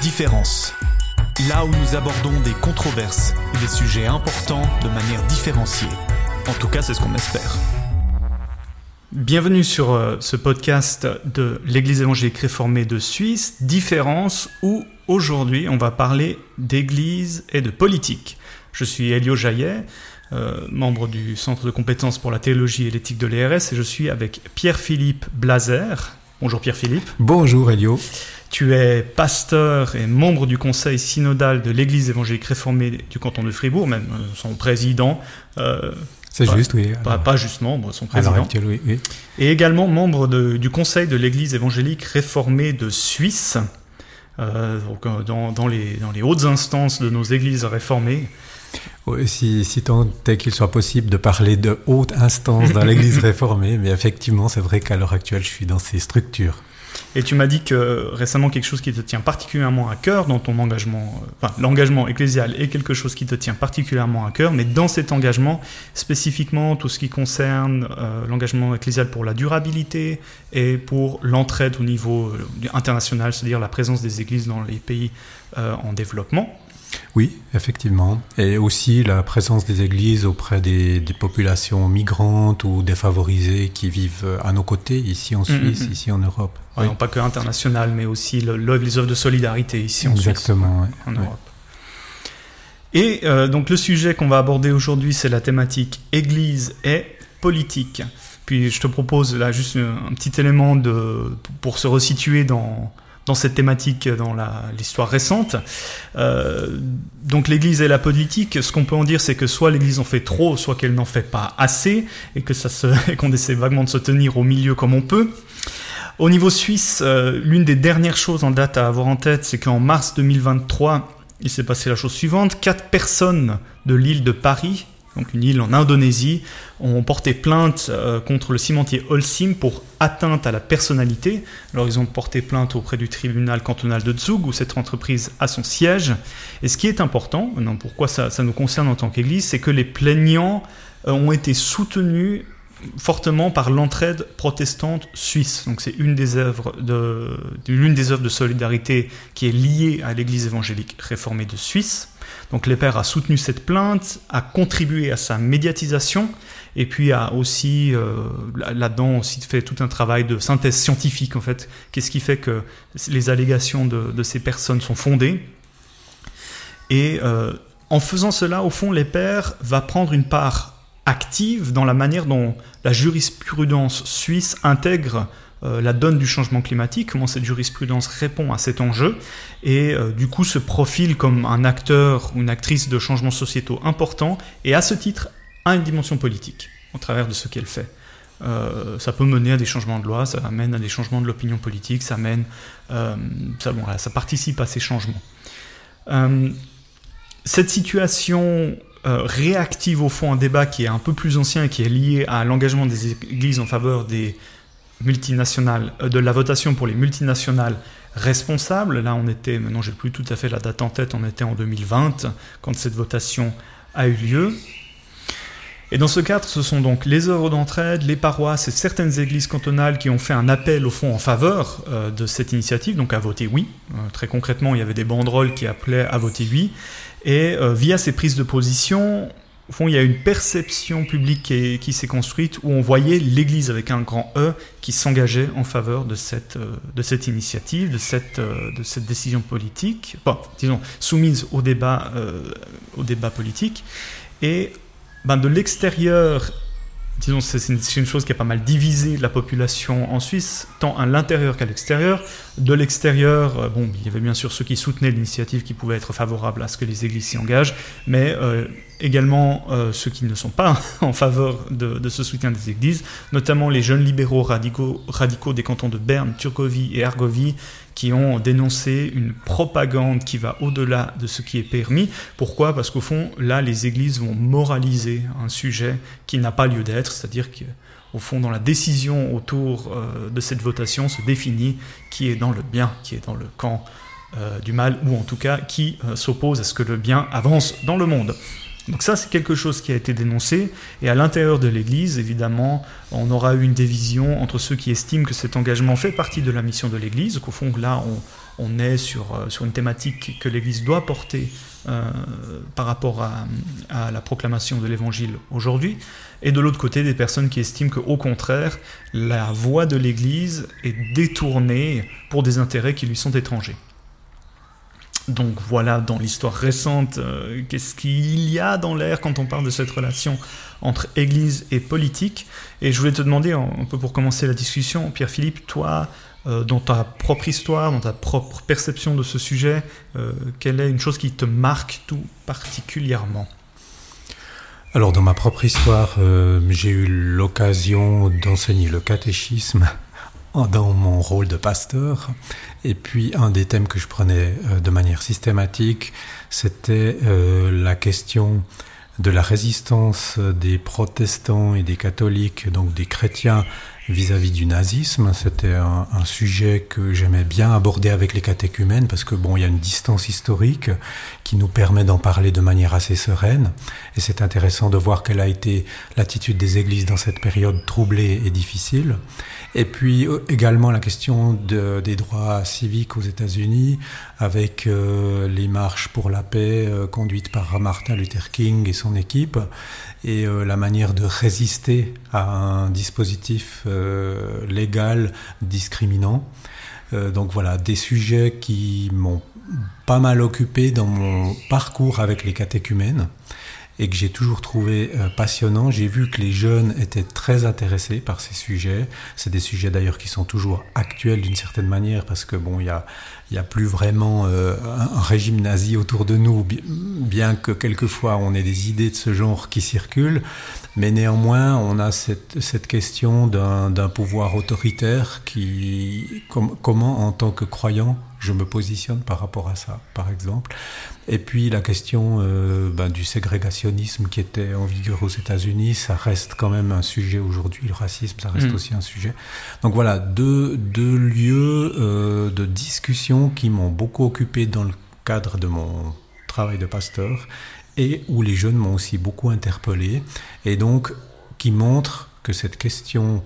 Différence. Là où nous abordons des controverses et des sujets importants de manière différenciée. En tout cas, c'est ce qu'on espère. Bienvenue sur euh, ce podcast de l'Église évangélique réformée de Suisse, Différence, où aujourd'hui on va parler d'Église et de politique. Je suis Elio Jaillet, euh, membre du Centre de compétences pour la théologie et l'éthique de l'ERS, et je suis avec Pierre-Philippe Blazer. Bonjour Pierre-Philippe. Bonjour Elio. Tu es pasteur et membre du conseil synodal de l'Église évangélique réformée du canton de Fribourg, même euh, son président. Euh, c'est juste, oui. Pas, juste membre, son président. oui, oui. Et également membre du conseil de l'Église évangélique réformée de Suisse, donc, dans, dans, les, dans les hautes instances de nos églises réformées. Si, si, tant est qu'il soit possible de parler de haute instance dans l'Église réformée, mais effectivement, c'est vrai qu'à l'heure actuelle, je suis dans ces structures. Et tu m'as dit que récemment quelque chose qui te tient particulièrement à cœur dans ton engagement, euh, l'engagement ecclésial est quelque chose qui te tient particulièrement à cœur, mais dans cet engagement, spécifiquement tout ce qui concerne euh, l'engagement ecclésial pour la durabilité et pour l'entraide au niveau euh, international, c'est-à-dire la présence des églises dans les pays en développement. Oui, effectivement. Et aussi la présence des églises auprès des, populations migrantes ou défavorisées qui vivent à nos côtés, ici en mm, Suisse, mm, mm. ici en Europe. Non pas que international, mais aussi les œuvres de solidarité ici en Suisse. Exactement, en Europe. Et euh, donc le sujet qu'on va aborder aujourd'hui, c'est la thématique Église et politique. Puis je te propose là juste un petit élément de, pour se resituer dans, dans cette thématique dans l'histoire récente. Euh, donc l'Église et la politique, ce qu'on peut en dire, c'est que soit l'Église en fait trop, soit qu'elle n'en fait pas assez, et que ça qu'on essaie vaguement de se tenir au milieu comme on peut. Au niveau suisse, euh, l'une des dernières choses en date à avoir en tête, c'est qu'en mars 2023, il s'est passé la chose suivante quatre personnes de l'île de Paris donc une île en Indonésie, ont porté plainte euh, contre le cimentier Holcim pour atteinte à la personnalité. Alors ils ont porté plainte auprès du tribunal cantonal de Zug où cette entreprise a son siège. Et ce qui est important, non, pourquoi ça, nous concerne en tant qu'Église, c'est que les plaignants euh, ont été soutenus fortement par l'entraide protestante suisse. Donc c'est une des œuvres l'une des œuvres de solidarité qui est liée à l'Église évangélique réformée de Suisse. Donc l'EPER a soutenu cette plainte, a contribué à sa médiatisation, et puis a aussi, euh, là-dedans, fait tout un travail de synthèse scientifique, en fait. Qu'est-ce qui fait que les allégations de, ces personnes sont fondées? Et euh, en faisant cela, au fond, l'EPER va prendre une part active dans la manière dont la jurisprudence suisse intègre euh, la donne du changement climatique, comment cette jurisprudence répond à cet enjeu, et euh, du coup se profile comme un acteur ou une actrice de changements sociétaux importants, et à ce titre a une dimension politique au travers de ce qu'elle fait. Euh, ça peut mener à des changements de loi, ça amène à des changements de l'opinion politique, ça mène, ça, bon, ça participe à ces changements. cette situation réactive au fond un débat qui est un peu plus ancien et qui est lié à l'engagement des églises en faveur des multinationales, euh, de la votation pour les multinationales responsables. Là, on était, maintenant j'ai plus tout à fait la date en tête, on était en 2020 quand cette votation a eu lieu. Et dans ce cadre, ce sont donc les œuvres d'entraide, les paroisses et certaines églises cantonales qui ont fait un appel au fond en faveur euh, de cette initiative, donc à voter oui. Euh, très concrètement, il y avait des banderoles qui appelaient à voter oui. Et via ces prises de position, au fond, il y a une perception publique qui, s'est construite où on voyait l'Église avec un grand E qui s'engageait en faveur de cette, euh, initiative, de cette, euh, de cette décision politique, disons, soumise au débat, euh, politique. Et ben, de l'extérieur, disons, c'est une, une, chose qui a pas mal divisé la population en Suisse, tant à l'intérieur qu'à l'extérieur. De l'extérieur, bon, il y avait bien sûr ceux qui soutenaient l'initiative, qui pouvaient être favorables à ce que les églises s'y engagent, mais également euh, ceux qui ne sont pas en faveur de, ce soutien des églises, notamment les jeunes libéraux radicaux, radicaux des cantons de Berne, Turgovie et Argovie, qui ont dénoncé une propagande qui va au-delà de ce qui est permis. Pourquoi? Parce qu'au fond, là, les églises vont moraliser un sujet qui n'a pas lieu d'être, c'est-à-dire qu'au fond, dans la décision autour euh, de cette votation se définit qui est dans le bien, qui est dans le camp euh, du mal, ou en tout cas qui s'oppose à ce que le bien avance dans le monde. Donc ça, c'est quelque chose qui a été dénoncé. Et à l'intérieur de l'Église, évidemment, on aura eu une division entre ceux qui estiment que cet engagement fait partie de la mission de l'Église, qu'au fond, là, on, est sur, euh, sur une thématique que l'Église doit porter euh, par rapport à, à, la proclamation de l'Évangile aujourd'hui, et de l'autre côté, des personnes qui estiment qu'au contraire, la voix de l'Église est détournée pour des intérêts qui lui sont étrangers. Donc voilà, dans l'histoire récente, euh, qu'est-ce qu'il y a dans l'air quand on parle de cette relation entre Église et politique. Et je voulais te demander, un peu pour commencer la discussion, Pierre-Philippe, toi, euh, dans ta propre histoire, dans ta propre perception de ce sujet, euh, quelle est une chose qui te marque tout particulièrement? Alors dans ma propre histoire, j'ai eu l'occasion d'enseigner le catéchisme dans mon rôle de pasteur. Et puis un des thèmes que je prenais euh, de manière systématique, c'était euh, la question de la résistance des protestants et des catholiques, donc des chrétiens vis-à-vis du nazisme. C'était un, sujet que j'aimais bien aborder avec les catéchumènes parce que bon, il y a une distance historique qui nous permet d'en parler de manière assez sereine. Et c'est intéressant de voir quelle a été l'attitude des églises dans cette période troublée et difficile. Et puis euh, également la question de, des droits civiques aux États-Unis avec euh, les marches pour la paix euh, conduites par Martin Luther King et son équipe et euh, la manière de résister à un dispositif euh, légal discriminant. Euh, donc voilà, des sujets qui m'ont pas mal occupé dans mon parcours avec les catéchumènes et que j'ai toujours trouvé euh, passionnant. J'ai vu que les jeunes étaient très intéressés par ces sujets. C'est des sujets d'ailleurs qui sont toujours actuels d'une certaine manière parce que bon, il y a, y a plus vraiment euh, un régime nazi autour de nous, bien que quelquefois on ait des idées de ce genre qui circulent. Mais néanmoins, on a cette, cette question d'un pouvoir autoritaire qui, comment en tant que croyant, je me positionne par rapport à ça, par exemple. Et puis la question euh, ben, du ségrégationnisme qui était en vigueur aux États-Unis, ça reste quand même un sujet aujourd'hui. Le racisme, ça reste mm. aussi un sujet. Donc voilà, deux, deux lieux euh, de discussion qui m'ont beaucoup occupé dans le cadre de mon travail de pasteur et où les jeunes m'ont aussi beaucoup interpellé et donc qui montrent que cette question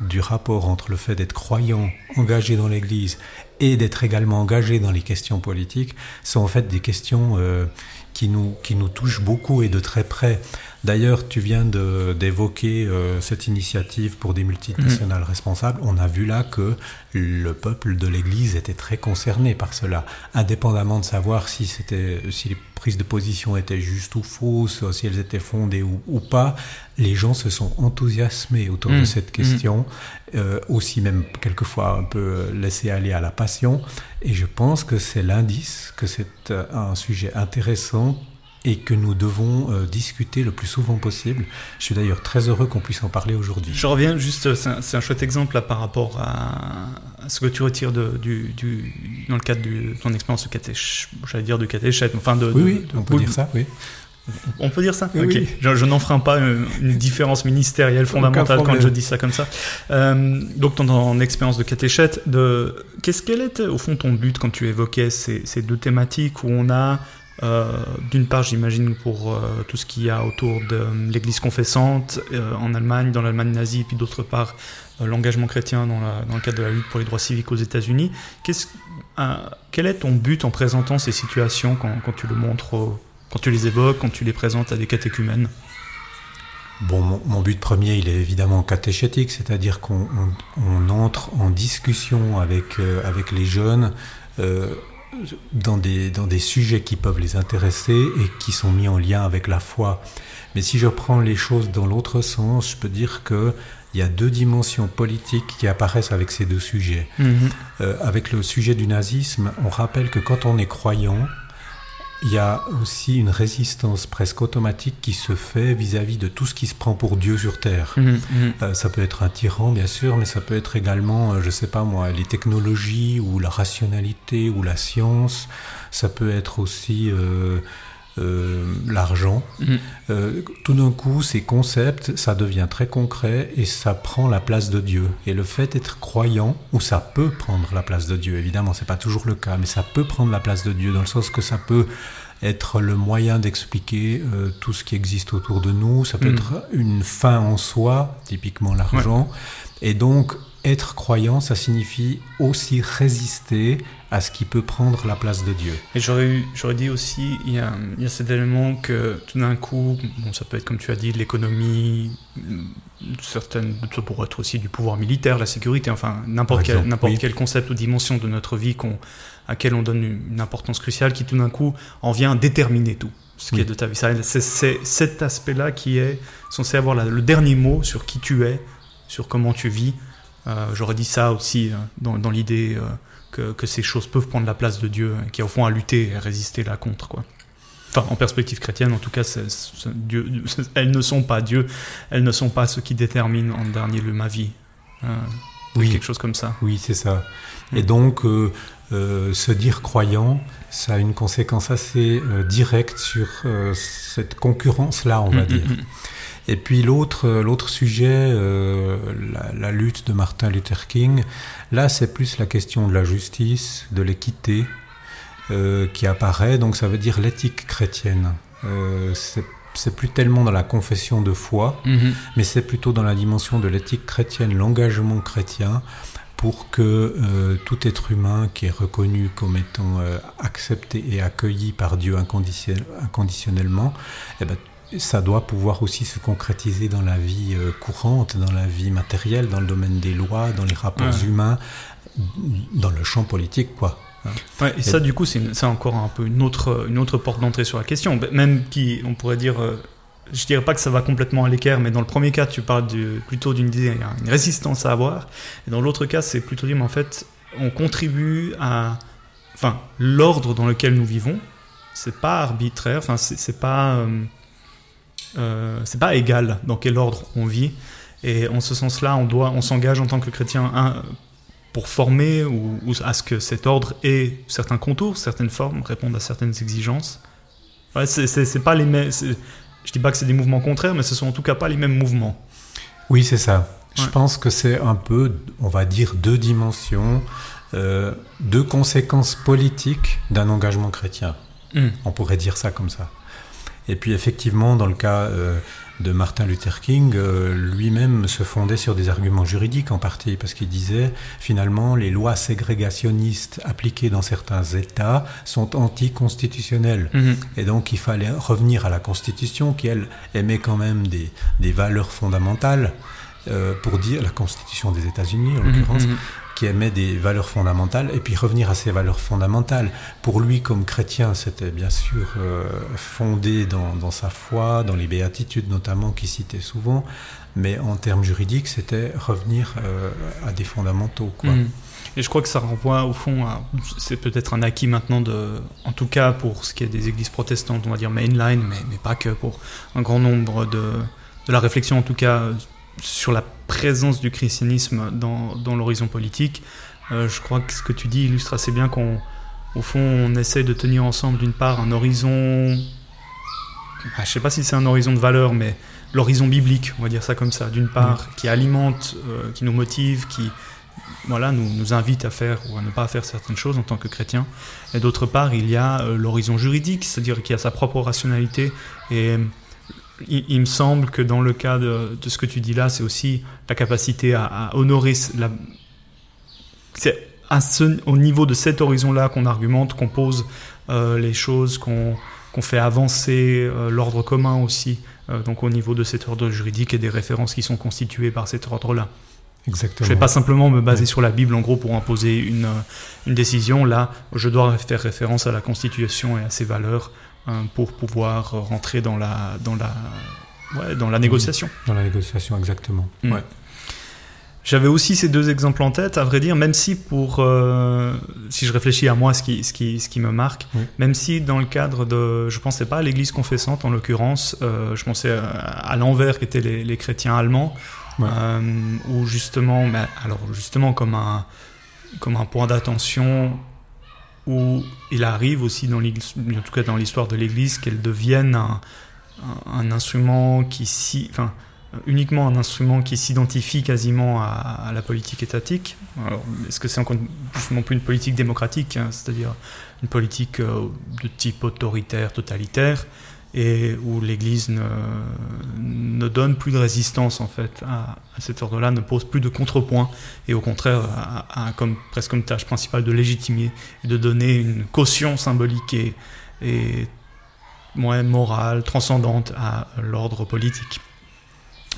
du rapport entre le fait d'être croyant, engagé dans l'Église, et d'être également engagé dans les questions politiques sont en fait des questions euh, qui, nous, qui nous touchent beaucoup et de très près. D'ailleurs, tu viens d'évoquer euh, cette initiative pour des multinationales mmh. responsables. On a vu là que le peuple de l'Église était très concerné par cela, indépendamment de savoir si, c'était, si les prises de position étaient justes ou fausses, si elles étaient fondées ou, pas. Les gens se sont enthousiasmés autour de mmh. cette question, mmh. euh, aussi même quelquefois un peu laissés aller à la passion. Et je pense que c'est l'indice que c'est euh, un sujet intéressant et que nous devons euh, discuter le plus souvent possible. Je suis d'ailleurs très heureux qu'on puisse en parler aujourd'hui. Je reviens juste, c'est un, chouette exemple là, par rapport à, ce que tu retires de, du, du, dans le cadre de ton expérience de catéch, j'allais dire de catéchète, enfin de... Oui, oui, on peut dire ça, oui. On peut dire ça Ok. Je, n'en pas une, différence ministérielle fondamentale quand je dis ça comme ça. Euh, donc, dans ton expérience de catéchète, de... qu'est-ce qu'elle était au fond ton but quand tu évoquais ces, ces deux thématiques où on a euh, d'une part, j'imagine pour euh, tout ce qu'il y a autour de l'Église confessante euh, en Allemagne, dans l'Allemagne nazie, puis d'autre part l'engagement chrétien dans, dans, le cadre de la lutte pour les droits civiques aux États-Unis. quel est ton but en présentant ces situations quand, quand tu le montres, quand tu les évoques, quand tu les présentes à des catéchumènes Bon, mon, mon, but premier, il est évidemment catéchétique, c'est-à-dire qu'on on, entre en discussion avec, avec les jeunes dans des, dans des sujets qui peuvent les intéresser et qui sont mis en lien avec la foi. Mais si je prends les choses dans l'autre sens, je peux dire que il y a deux dimensions politiques qui apparaissent avec ces deux sujets. Mhm. Euh, avec le sujet du nazisme, on rappelle que quand on est croyant, il y a aussi une résistance presque automatique qui se fait vis-à-vis de tout ce qui se prend pour Dieu sur Terre. Mhm, mhm. Euh, ça peut être un tyran, bien sûr, mais ça peut être également, euh, je ne sais pas moi, les technologies ou la rationalité ou la science. Ça peut être aussi euh, l'argent. Mhm. tout d'un coup, ces concepts, ça devient très concret et ça prend la place de Dieu. Et le fait d'être croyant, ou ça peut prendre la place de Dieu, évidemment, c'est pas toujours le cas, mais ça peut prendre la place de Dieu dans le sens que ça peut être le moyen d'expliquer euh, tout ce qui existe autour de nous. Ça peut Mm. être une fin en soi, typiquement l'argent. Et donc, être croyant, ça signifie aussi résister à ce qui peut prendre la place de Dieu. Et j'aurais, eu- j'aurais dit aussi, il y, a, il y a cet élément que tout d'un coup, bon, ça peut être comme tu as dit, de l'économie, certaines, ça pourrait être aussi du pouvoir militaire, la sécurité, enfin n'importe quel, oui. quel concept ou dimension de notre vie qu'on, à laquelle on donne une, importance cruciale, qui tout d'un coup en vient déterminer tout ce qui Oui. est de ta vie. C'est, cet aspect-là qui est censé avoir la- le dernier mot sur qui tu es, sur comment tu vis. Euh, j'aurais dit ça aussi euh, dans, dans l'idée euh, que, que ces choses peuvent prendre la place de Dieu, qui au fond à lutter et à résister là contre. Quoi. Enfin, en perspective chrétienne, en tout cas, Dieu, elles ne sont pas Dieu, elles ne sont pas ce qui détermine en dernier lieu ma vie. Oui. Quelque chose comme ça. Oui, c'est ça. Mm. Et donc, euh, euh, se dire croyant, ça a une conséquence assez euh, directe sur euh, cette concurrence-là, on va Mm, dire. mm, mm. Et puis l'autre, euh, l'autre sujet, euh, la, la lutte de Martin Luther King, là c'est plus la question de la justice, de l'équité euh, qui apparaît. Donc ça veut dire l'éthique chrétienne. Euh, c'est, c'est plus tellement dans la confession de foi, mais c'est plutôt dans la dimension de l'éthique chrétienne, l'engagement chrétien pour que euh, tout être humain qui est reconnu comme étant euh, accepté et accueilli par Dieu inconditionnel- inconditionnellement, eh ben, ça doit pouvoir aussi se concrétiser dans la vie euh, courante, dans la vie matérielle, dans le domaine des lois, dans les rapports Ouais. humains, dans le champ politique, quoi. Ouais, et ça, du coup, c'est encore un peu une autre, une autre porte d'entrée sur la question. Même qui, on pourrait dire, je dirais pas que ça va complètement à l'équerre, mais dans le premier cas, tu parles plutôt d'une a une résistance à avoir. Et dans l'autre cas, c'est plutôt dire, mais en fait, on contribue à. Enfin, l'ordre dans lequel nous vivons, c'est pas arbitraire, enfin, c'est pas. euh, euh, c'est pas égal dans quel ordre on vit. Et en ce sens-là, on on s'engage en tant que chrétien pour former ou, à ce que cet ordre ait certains contours, certaines formes, répondre à certaines exigences. Ouais, c'est pas les mêmes. Je dis pas que c'est des mouvements contraires, mais ce sont en tout cas pas les mêmes mouvements. Oui, c'est ça. Je pense que c'est un peu, on va dire, deux dimensions, euh, deux conséquences politiques d'un engagement chrétien. Hmm. On pourrait dire ça comme ça. Et puis effectivement, dans le cas euh, de Martin Luther King, euh, lui-même se fondait sur des arguments juridiques en partie, parce qu'il disait finalement les lois ségrégationnistes appliquées dans certains États sont anticonstitutionnelles. Mhm. Et donc il fallait revenir à la Constitution qui, elle, émet quand même des, des valeurs fondamentales, euh, pour dire la Constitution des États-Unis en l'occurrence, Mhm. Qui émet des valeurs fondamentales, et puis revenir à ces valeurs fondamentales. Pour lui, comme chrétien, c'était bien sûr euh, fondé dans, sa foi, dans les béatitudes notamment, qu'il citait souvent, mais en termes juridiques, c'était revenir euh, à des fondamentaux. Quoi. Mhm. Et je crois que ça renvoie au fond à. C'est peut-être un acquis maintenant, de, en tout cas pour ce qui est des églises protestantes, on va dire mainline, mais, mais pas que, pour un grand nombre de, de la réflexion en tout cas sur la présence du christianisme dans, dans l'horizon politique. Euh, je crois que ce que tu dis illustre assez bien qu'on, au fond, on essaie de tenir ensemble d'une part un horizon. ah, je sais pas si c'est un horizon de valeur, mais l'horizon biblique, on va dire ça comme ça, d'une part, qui alimente, euh, qui nous motive, qui voilà, nous, nous invite à faire ou à ne pas faire certaines choses en tant que chrétien. Et d'autre part, il y a euh, l'horizon juridique, c'est-à-dire qu'il y a sa propre rationalité. Et il, il me semble que dans le cas de, de ce que tu dis là, c'est aussi la capacité à, à honorer la. C'est au niveau de cet horizon-là qu'on argumente, qu'on pose euh, les choses, qu'on fait avancer euh, l'ordre commun aussi, euh, donc au niveau de cet ordre juridique et des références qui sont constituées par cet ordre-là. Exactement. Je ne vais pas simplement me baser sur la Bible en gros pour imposer une, une décision. Là, je dois faire référence à la Constitution et à ses valeurs pour pouvoir rentrer dans la, dans la, ouais, dans la négociation. Dans la négociation, exactement. Mm. Ouais. J'avais aussi ces deux exemples en tête, à vrai dire, même si pour, euh, si je réfléchis à moi, ce qui, ce qui, ce qui me marque, Oui. même si dans le cadre de, je pensais pas à l'Église confessante en l'occurrence, euh, je pensais à, à l'envers qui étaient les, les chrétiens allemands, Ouais. euh, où justement, mais alors justement comme un, comme un point d'attention où il arrive aussi dans en tout cas dans l'histoire de l'Église, qu'elle devienne un, instrument qui, uniquement un instrument qui s'identifie quasiment à, la politique étatique. Est-ce que c'est encore justement plus une politique démocratique, hein, c'est-à-dire une politique euh, de type autoritaire, totalitaire, et où l'Église ne, ne, donne plus de résistance en fait à, cet ordre-là, ne pose plus de contrepoint, et au contraire a, comme, presque comme tâche principale de légitimer et de donner une caution symbolique et, et morale, transcendante à l'ordre politique.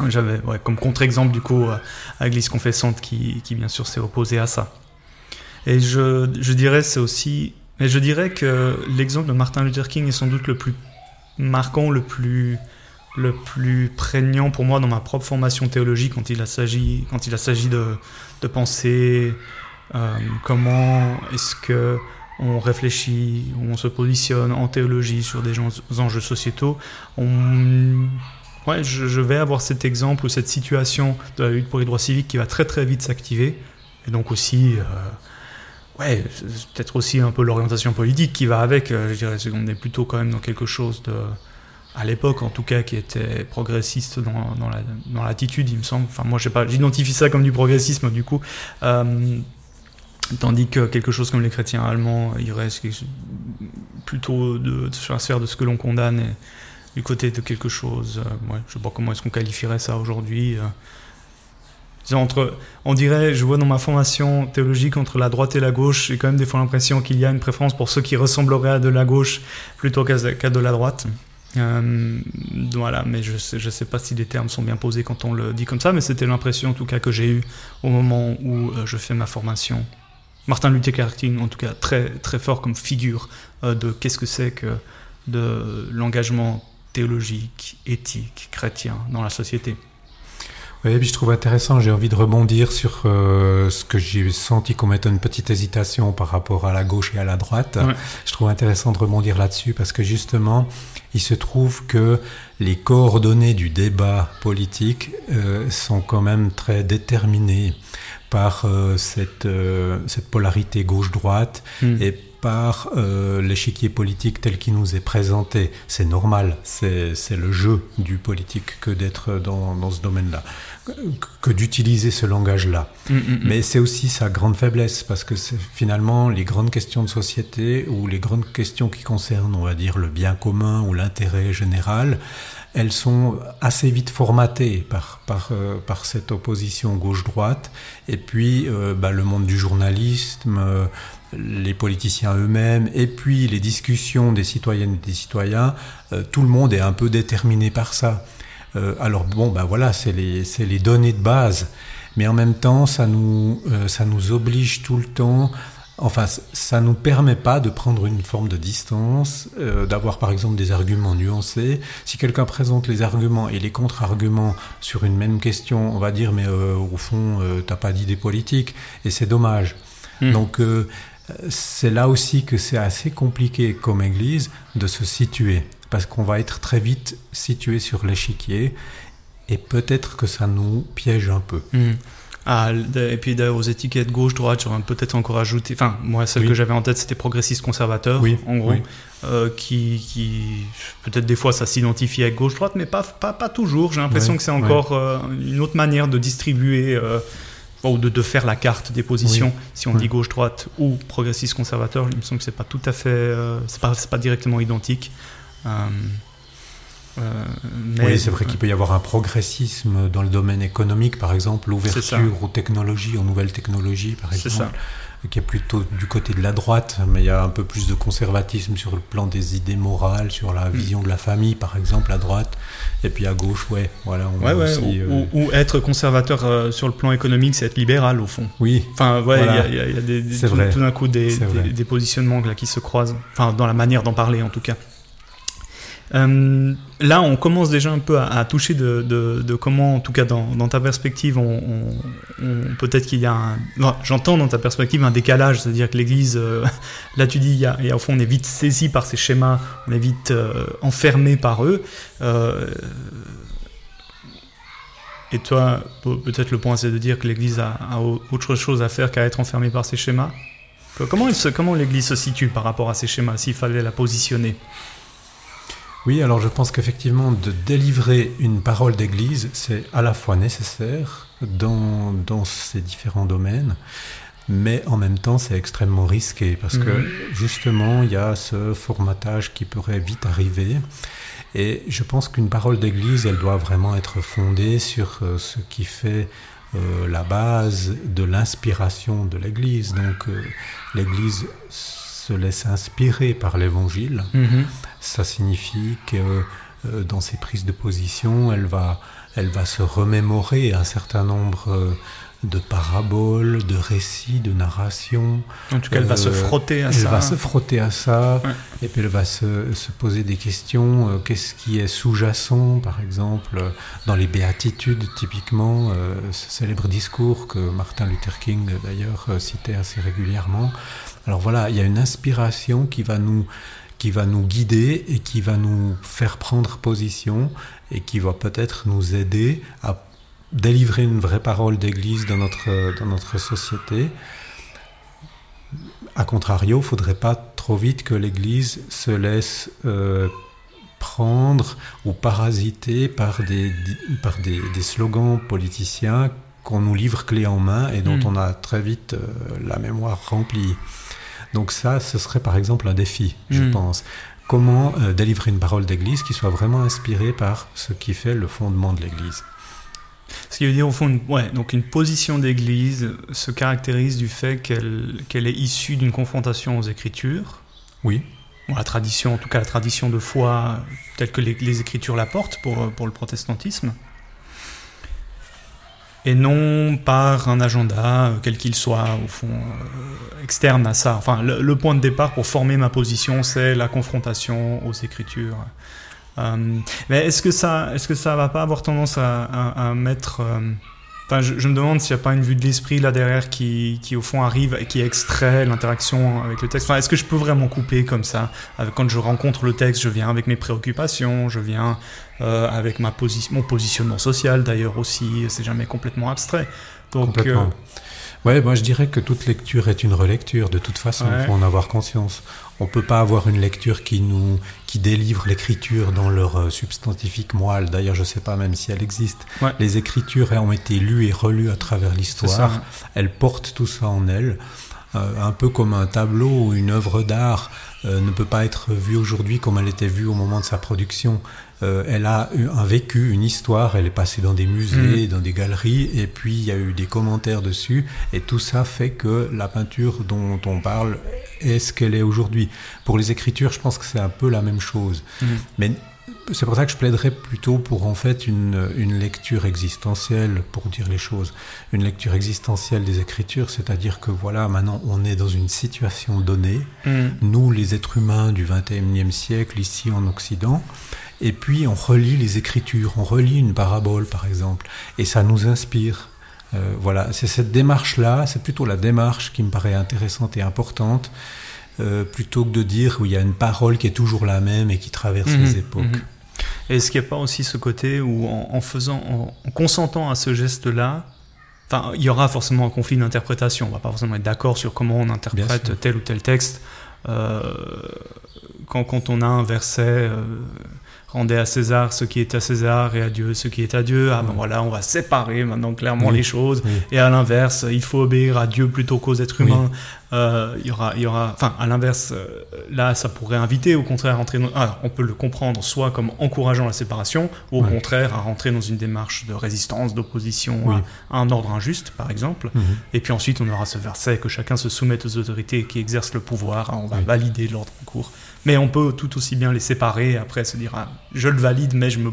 J'avais comme contre-exemple du coup à l'Église confessante qui, bien sûr s'est opposée à ça. Et je dirais c'est aussi, mais je dirais que l'exemple de Martin Luther King est sans doute le plus marquant, le plus le plus prégnant pour moi dans ma propre formation théologique quand il s'agit de, de penser euh, comment est-ce que on réfléchit, on se positionne en théologie sur des enjeux sociétaux, on ouais, je, vais avoir cet exemple ou cette situation de la lutte pour les droits civiques qui va très très vite s'activer. Et donc aussi, euh, ouais, peut-être aussi un peu l'orientation politique qui va avec. Euh, je dirais qu'on est plutôt quand même dans quelque chose de, à l'époque en tout cas, qui était progressiste dans, dans l'attitude, il me semble. Enfin, moi, je sais pas, j'identifie ça comme du progressisme du coup. Euh, tandis que quelque chose comme les chrétiens allemands, il reste plutôt de, sur la sphère de ce que l'on condamne. Et, du côté de quelque chose. Euh, je sais pas comment est-ce qu'on qualifierait ça aujourd'hui. Entre, on dirait, je vois dans ma formation théologique entre la droite et la gauche, j'ai quand même des fois l'impression qu'il y a une préférence pour ceux qui ressembleraient à de la gauche plutôt qu'à de la droite. Euh, voilà, mais je sais, je sais pas si les termes sont bien posés quand on le dit comme ça, mais c'était l'impression en tout cas que j'ai eue au moment où je fais ma formation. Martin Luther King, en tout cas, très, très fort comme figure de qu'est-ce que c'est que de l'engagement théologique, éthique, chrétien dans la société. Oui, puis je trouve intéressant, j'ai envie de rebondir sur euh, ce que j'ai senti qu'on mettait une petite hésitation par rapport à la gauche et à la droite. Je trouve intéressant de rebondir là-dessus parce que justement, il se trouve que les coordonnées du débat politique euh, sont quand même très déterminées par euh, cette, cette polarité gauche-droite hmm. et par euh, l'échiquier politique tel qu'il nous est présenté. C'est normal, c'est le jeu du politique que d'être dans, dans, ce domaine-là, que, d'utiliser ce langage-là. Mm, mm, mm. Mais c'est aussi sa grande faiblesse, parce que finalement, les grandes questions de société ou les grandes questions qui concernent, on va dire, le bien commun ou l'intérêt général, elles sont assez vite formatées par, par, euh, par cette opposition gauche-droite. Et puis, euh, bah, le monde du journalisme, les politiciens eux-mêmes, et puis les discussions des citoyennes et des citoyens, euh, tout le monde est un peu déterminé par ça. Euh, alors bon, ben voilà, c'est les, les, données de base, mais en même temps, ça nous, euh, ça nous oblige tout le temps, enfin, ça nous permet pas de prendre une forme de distance, d'avoir par exemple des arguments nuancés. Si quelqu'un présente les arguments et les contre-arguments sur une même question, on va dire, mais au fond, t'as pas d'idée politique, et c'est dommage. Hmm. Donc, c'est là aussi que c'est assez compliqué comme église de se situer, parce qu'on va être très vite situé sur l'échiquier, et peut-être que ça nous piège un peu. Hmm. Ah, et puis d'ailleurs aux étiquettes gauche, droite, j'aurais peut-être encore ajouté. Enfin, moi, celle que j'avais en tête, c'était progressiste conservateur, oui. en gros, euh, qui, qui peut-être des fois ça s'identifie avec gauche, droite, mais pas, pas, pas toujours. J'ai l'impression que c'est encore euh, une autre manière de distribuer. Euh, ou de, de, faire la carte des positions, si on dit gauche-droite ou progressiste-conservateur, il me semble que c'est pas tout à fait, euh, c'est pas, pas, directement identique. Euh, euh, oui, c'est vrai qu'il peut y avoir un progressisme dans le domaine économique, par exemple, l'ouverture aux technologies, aux nouvelles technologies, par exemple. Qui est plutôt du côté de la droite, mais il y a un peu plus de conservatisme sur le plan des idées morales, sur la mm. vision de la famille, par exemple, à droite, et puis à gauche, ouais, voilà. On aussi, ou, euh, ou, être conservateur euh, sur le plan économique, c'est être libéral au fond. Oui. Enfin, ouais, il y, a, y, a des, tout, tout d'un coup des, des, des, positionnements là qui se croisent, enfin dans la manière d'en parler en tout cas. Euh, là, on commence déjà un peu à, toucher de, comment, en tout cas dans, ta perspective, on, peut-être qu'il y a un... J'entends dans ta perspective un décalage, c'est-à-dire que l'Église, euh, là tu dis, il y a, au fond on est vite saisi par ces schémas, on est vite euh, enfermé par eux. et toi, peut-être le point c'est de dire que l'Église a, autre chose à faire qu'à être enfermée par ces schémas. Comment l'Église se situe par rapport à ces schémas, s'il fallait la positionner? Oui, alors je pense qu'effectivement, de délivrer une parole d'Église, c'est à la fois nécessaire dans, dans ces différents domaines, mais en même temps, c'est extrêmement risqué parce que Mhm. justement, il y a ce formatage qui pourrait vite arriver. Et je pense qu'une parole d'église, elle doit vraiment être fondée sur euh, ce qui fait euh, la base de l'inspiration de l'église. Donc, euh, l'église se laisse inspirer par l'évangile. Mhm. Ça signifie que euh, dans ses prises de position, elle va, elle va se remémorer un certain nombre euh, de paraboles, de récits, de narrations. En tout cas, elle va Euh, se frotter à elle ça. va se frotter à ça, Ouais. et puis elle va se, se poser des questions. euh, Qu'est-ce qui est sous-jacent, par exemple, euh, dans les béatitudes, typiquement, euh, ce célèbre discours que Martin Luther King, euh, d'ailleurs, euh, citait assez régulièrement. Alors voilà, il y a une inspiration qui va nous qui va nous guider et qui va nous faire prendre position et qui va peut-être nous aider à délivrer une vraie parole d'église dans notre, dans notre société. A contrario, il ne faudrait pas trop vite que l'Église se laisse euh, prendre ou parasiter par des, par des, des slogans politiciens qu'on nous livre clé en main et dont Mm. on a très vite euh, la mémoire remplie. Donc ça, ce serait par exemple un défi, je Mm. pense. Comment euh, délivrer une parole d'Église qui soit vraiment inspirée par ce qui fait le fondement de l'Église Ce qui veut dire au fond, une, ouais, donc une position d'église se caractérise du fait qu'elle est issue d'une confrontation aux Écritures, Oui, ou la tradition, en tout cas la tradition de foi telle que les, les Écritures la portent pour, pour le protestantisme, et non par un agenda, euh, quel qu'il soit, au fond, euh, externe à ça. Enfin, le, point de départ pour former ma position, c'est la confrontation aux Écritures. Euh, mais est-ce que ça, ça va pas avoir tendance à, mettre Enfin, je, me demande s'il n'y a pas une vue de l'esprit là derrière qui, qui au fond arrive et qui extrait l'interaction avec le texte. Enfin, est-ce que je peux vraiment couper comme ça Quand je rencontre le texte, je viens avec mes préoccupations, je viens euh, avec mon positionnement social d'ailleurs aussi. C'est jamais complètement abstrait. Donc, complètement. euh, Ouais, moi je dirais que toute lecture est une relecture. De toute façon, il Ouais. faut en avoir conscience. On peut pas avoir une lecture qui nous qui délivre l'écriture dans leur euh, substantifique moelle. D'ailleurs, je sais pas même si elle existe. Ouais. Les écritures ont été lues et relues à travers l'histoire. Elles portent tout ça en elles. Euh, un peu comme un tableau ou une œuvre d'art euh, ne peut pas être vue aujourd'hui comme elle était vue au moment de sa production. Euh, elle a eu un vécu, une histoire, elle est passée dans des musées, dans des galeries, et puis il y a eu des commentaires dessus, et tout ça fait que la peinture dont on parle est ce qu'elle est aujourd'hui. Pour les écritures, je pense que c'est un peu la même chose. Mhm. Mais c'est pour ça que je plaiderais plutôt pour en fait une, une lecture existentielle, pour dire les choses, une lecture existentielle des écritures, c'est-à-dire que voilà, maintenant on est dans une situation donnée, Mm. nous les êtres humains du 21e siècle ici en Occident, et puis on relit les écritures, on relit une parabole par exemple, et ça nous inspire. Euh, voilà, c'est cette démarche-là, c'est plutôt la démarche qui me paraît intéressante et importante, euh, plutôt que de dire où il y a une parole qui est toujours la même et qui traverse les époques. mhm. Et Est-ce qu'il n'y a pas aussi ce côté où, en, en faisant, en, en consentant à ce geste-là, enfin, il y aura forcément un conflit d'interprétation. On va pas forcément être d'accord sur comment on interprète tel ou tel texte. Euh, quand, quand on a un verset, euh, rendez à César ce qui est à César et à Dieu ce qui est à Dieu. Ah ben Ouais. voilà, on va séparer maintenant clairement Oui. les choses. Oui. Et à l'inverse, il faut obéir à Dieu plutôt qu'aux êtres Oui. humains. Euh, il y aura, il y aura, enfin, à l'inverse, euh, là, ça pourrait inviter au contraire à rentrer dans, ah, on peut le comprendre soit comme encourageant la séparation, ou au contraire à rentrer dans une démarche de résistance, d'opposition à, à un ordre injuste, par exemple. Mhm. Et puis ensuite, on aura ce verset que chacun se soumette aux autorités qui exercent le pouvoir. hein, on va valider l'ordre en cours. Mais on peut tout aussi bien les séparer après se dire, ah, je le valide, mais je me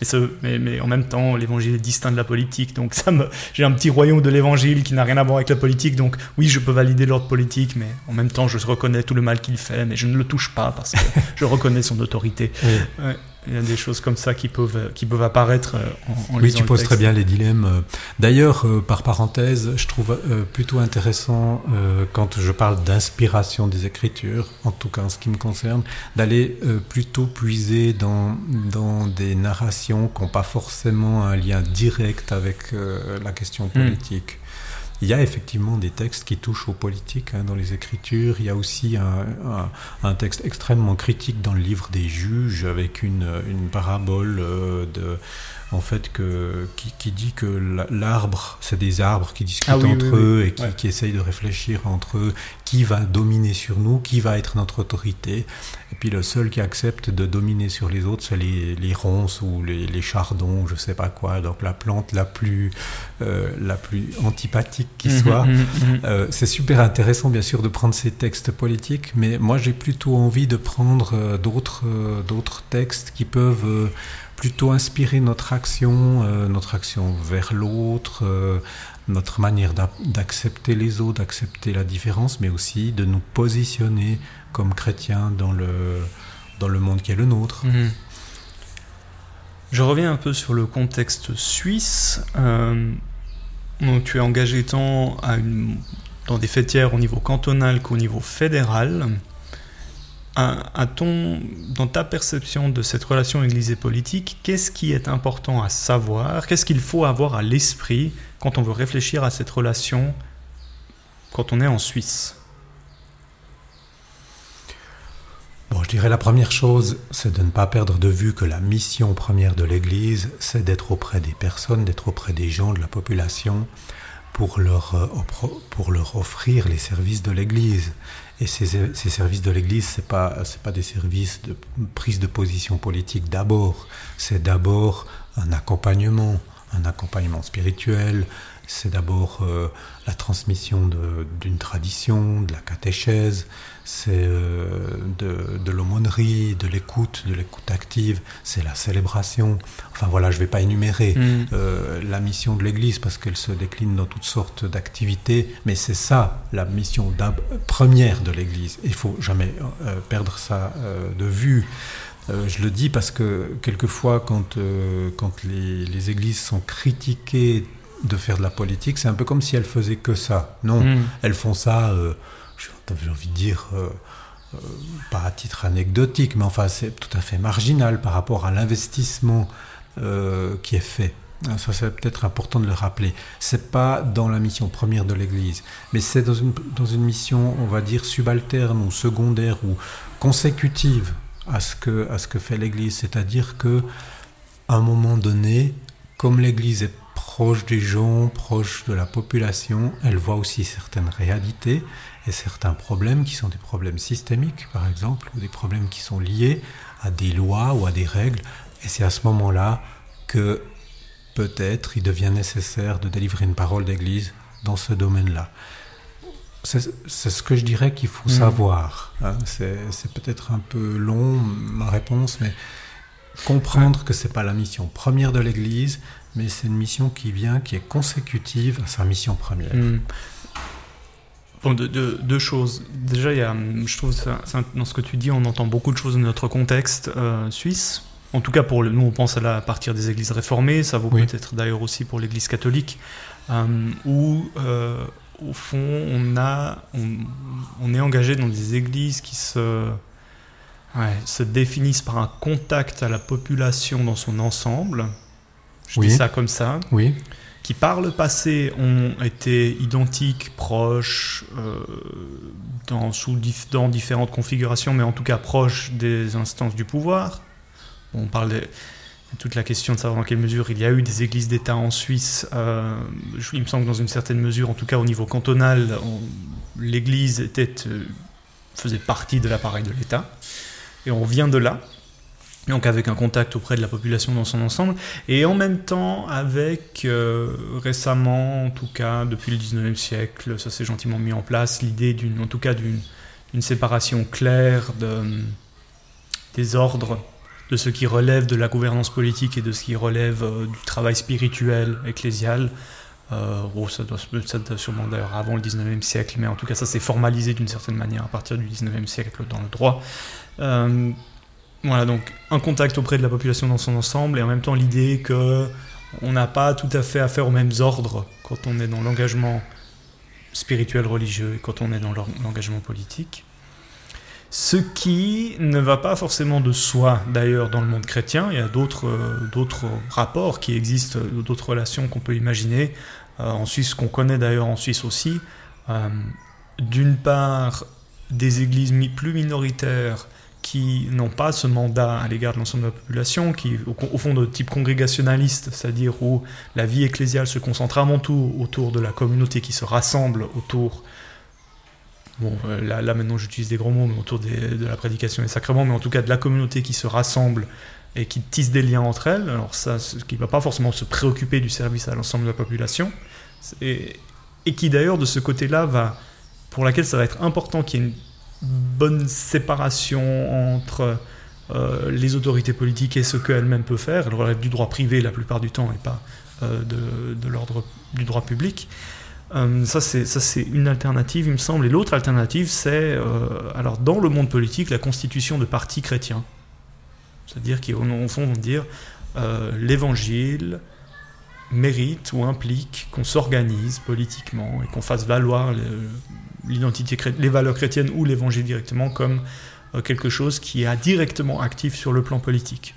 mais, ce- mais, mais en même temps, l'évangile est distinct de la politique. Donc, ça me, j'ai un petit royaume de l'évangile qui n'a rien à voir avec la politique. Donc, oui, je peux valider l'ordre politique, mais en même temps, je reconnais tout le mal qu'il fait, mais je ne le touche pas parce que je reconnais son autorité. Oui. Ouais, il y a des choses comme ça qui peuvent, qui peuvent apparaître euh, en, en Oui, tu poses très bien les dilemmes. D'ailleurs, euh, par parenthèse, je trouve euh, plutôt intéressant, euh, quand je parle d'inspiration des écritures, en tout cas en ce qui me concerne, d'aller euh, plutôt puiser dans, dans des narrations qui n'ont pas forcément un lien direct avec euh, la question politique. Il y a effectivement des textes qui touchent aux politiques hein, dans les Écritures. Il y a aussi un, un, texte extrêmement critique dans le livre des juges avec une, une parabole euh, de en fait, que, qui, dit que l'arbre, c'est des arbres qui discutent ah entre eux et qui, qui, essayent de réfléchir entre eux qui va dominer sur nous, qui va être notre autorité. Et puis le seul qui accepte de dominer sur les autres, c'est les, les, ronces ou les, les, chardons, je sais pas quoi. Donc la plante la plus, euh, la plus antipathique qui mhm, soit. Mhm, mhm. Euh, c'est super intéressant, bien sûr, de prendre ces textes politiques, mais moi j'ai plutôt envie de prendre euh, d'autres, d'autres textes qui peuvent plutôt inspirer notre action, euh, notre action vers l'autre, euh, notre manière d'accepter les autres, d'accepter la différence, mais aussi de nous positionner comme chrétiens dans le, dans le monde qui est le nôtre. Mhm. Je reviens un peu sur le contexte suisse. Euh, tu es engagé tant dans des fêtières au niveau cantonal qu'au niveau fédéral à, ton, dans ta perception de cette relation Église et politique, qu'est-ce qui est important à savoir? Qu'est-ce qu'il faut avoir à l'esprit quand on veut réfléchir à cette relation quand on est en Suisse? Bon, je dirais la première chose, c'est de ne pas perdre de vue que la mission première de l'Église, c'est d'être auprès des personnes, d'être auprès des gens, de la population, pour leur, euh, pour leur offrir les services de l'Église. Et ces, ces services de l'Église, ce n'est pas, pas des services de prise de position politique d'abord, c'est d'abord un accompagnement, un accompagnement spirituel, c'est d'abord euh, la transmission d'une tradition, de la catéchèse, c'est euh, de, de l'aumônerie, de l'écoute, de l'écoute active, c'est la célébration. Enfin voilà, je ne vais pas énumérer mm. euh, la mission de l'Église parce qu'elle se décline dans toutes sortes d'activités, mais c'est ça la mission première de l'Église. Il faut jamais perdre ça de vue. je le dis parce que quelquefois, quand, quand les, les, églises sont critiquées de faire de la politique, c'est un peu comme si elles faisaient que ça. Non, hmm. elles font ça, euh, j'ai envie de dire, euh, euh, pas à titre anecdotique, mais enfin c'est tout à fait marginal par rapport à l'investissement qui est fait. Ah, ça, c'est peut-être important de le rappeler. C'est pas dans la mission première de l'Église, mais c'est dans une, dans une mission, on va dire, subalterne ou secondaire ou consécutive à ce que, à ce que fait l'Église. C'est-à-dire que, à un moment donné, comme l'Église est proche des gens, proche de la population, elle voit aussi certaines réalités et certains problèmes qui sont des problèmes systémiques, par exemple, ou des problèmes qui sont liés à des lois ou à des règles. Et c'est à ce moment-là que peut-être il devient nécessaire de délivrer une parole d'Église dans ce domaine-là. C'est ce que je dirais qu'il faut mmh. savoir. Hein. C'est peut-être un peu long ma réponse, mais comprendre que c'est pas la mission première de l'Église, mais c'est une mission qui vient, qui est consécutive à sa mission première. Hmm. Bon, deux, choses. Déjà, il y a, je trouve ça, dans ce que tu dis, on entend beaucoup de choses dans notre contexte euh, suisse. En tout cas, pour le, nous, on pense à, la, partir des églises réformées. Ça vaut peut-être d'ailleurs aussi pour l'Église catholique, euh, où euh, au fond, on a, on, est engagé dans des églises qui se se définissent par un contact à la population dans son ensemble, je dis ça comme ça, oui. Qui par le passé ont été identiques, proches, euh, dans, sous, dans différentes configurations, mais en tout cas proches des instances du pouvoir. On parle de toute la question de savoir dans quelle mesure il y a eu des églises d'État en Suisse. Euh, il me semble que dans une certaine mesure, en tout cas au niveau cantonal, l'Église euh, faisait partie de l'appareil de l'État. Et on vient de là donc avec un contact auprès de la population dans son ensemble, et en même temps avec euh, récemment, en tout cas depuis le 19e siècle, ça s'est gentiment mis en place, l'idée d'une, en tout cas d'une séparation claire de, des ordres, de ce qui relève de la gouvernance politique et de ce qui relève euh, du travail spirituel, ecclésial. Euh, oh, ça, doit, ça doit sûrement d'ailleurs avant le 19e siècle, mais en tout cas ça s'est formalisé d'une certaine manière à partir du 19e siècle dans le droit. Euh, voilà, donc un contact auprès de la population dans son ensemble et en même temps l'idée que on n'a pas tout à fait affaire aux mêmes ordres quand on est dans l'engagement spirituel religieux et quand on est dans l'engagement politique. Ce qui ne va pas forcément de soi d'ailleurs dans le monde chrétien. Il y a d'autres rapports qui existent, d'autres relations qu'on peut imaginer en Suisse, qu'on connaît d'ailleurs en Suisse aussi, d'une part, des églises plus minoritaires qui n'ont pas ce mandat à l'égard de l'ensemble de la population, qui au, fond de type congrégationaliste, c'est-à-dire où la vie ecclésiale se concentre avant tout autour de la communauté qui se rassemble autour, bon euh, là, maintenant j'utilise des gros mots, mais autour de la prédication des sacrements, mais en tout cas de la communauté qui se rassemble et qui tisse des liens entre elles, alors ça, qui ne va pas forcément se préoccuper du service à l'ensemble de la population, et, qui d'ailleurs de ce côté-là va, pour laquelle ça va être important qu'il y ait une bonne séparation entre euh, les autorités politiques et ce qu'elles-mêmes peuvent faire. Elles relèvent du droit privé la plupart du temps et pas euh, de, l'ordre du droit public. Euh, ça, c'est une alternative, il me semble. Et l'autre alternative, c'est, alors dans le monde politique, la constitution de partis chrétiens. C'est-à-dire qu'au fond, vont dire l'évangile mérite ou implique qu'on s'organise politiquement et qu'on fasse valoir l'identité, les valeurs chrétiennes ou l'évangile directement comme euh, quelque chose qui est directement actif sur le plan politique.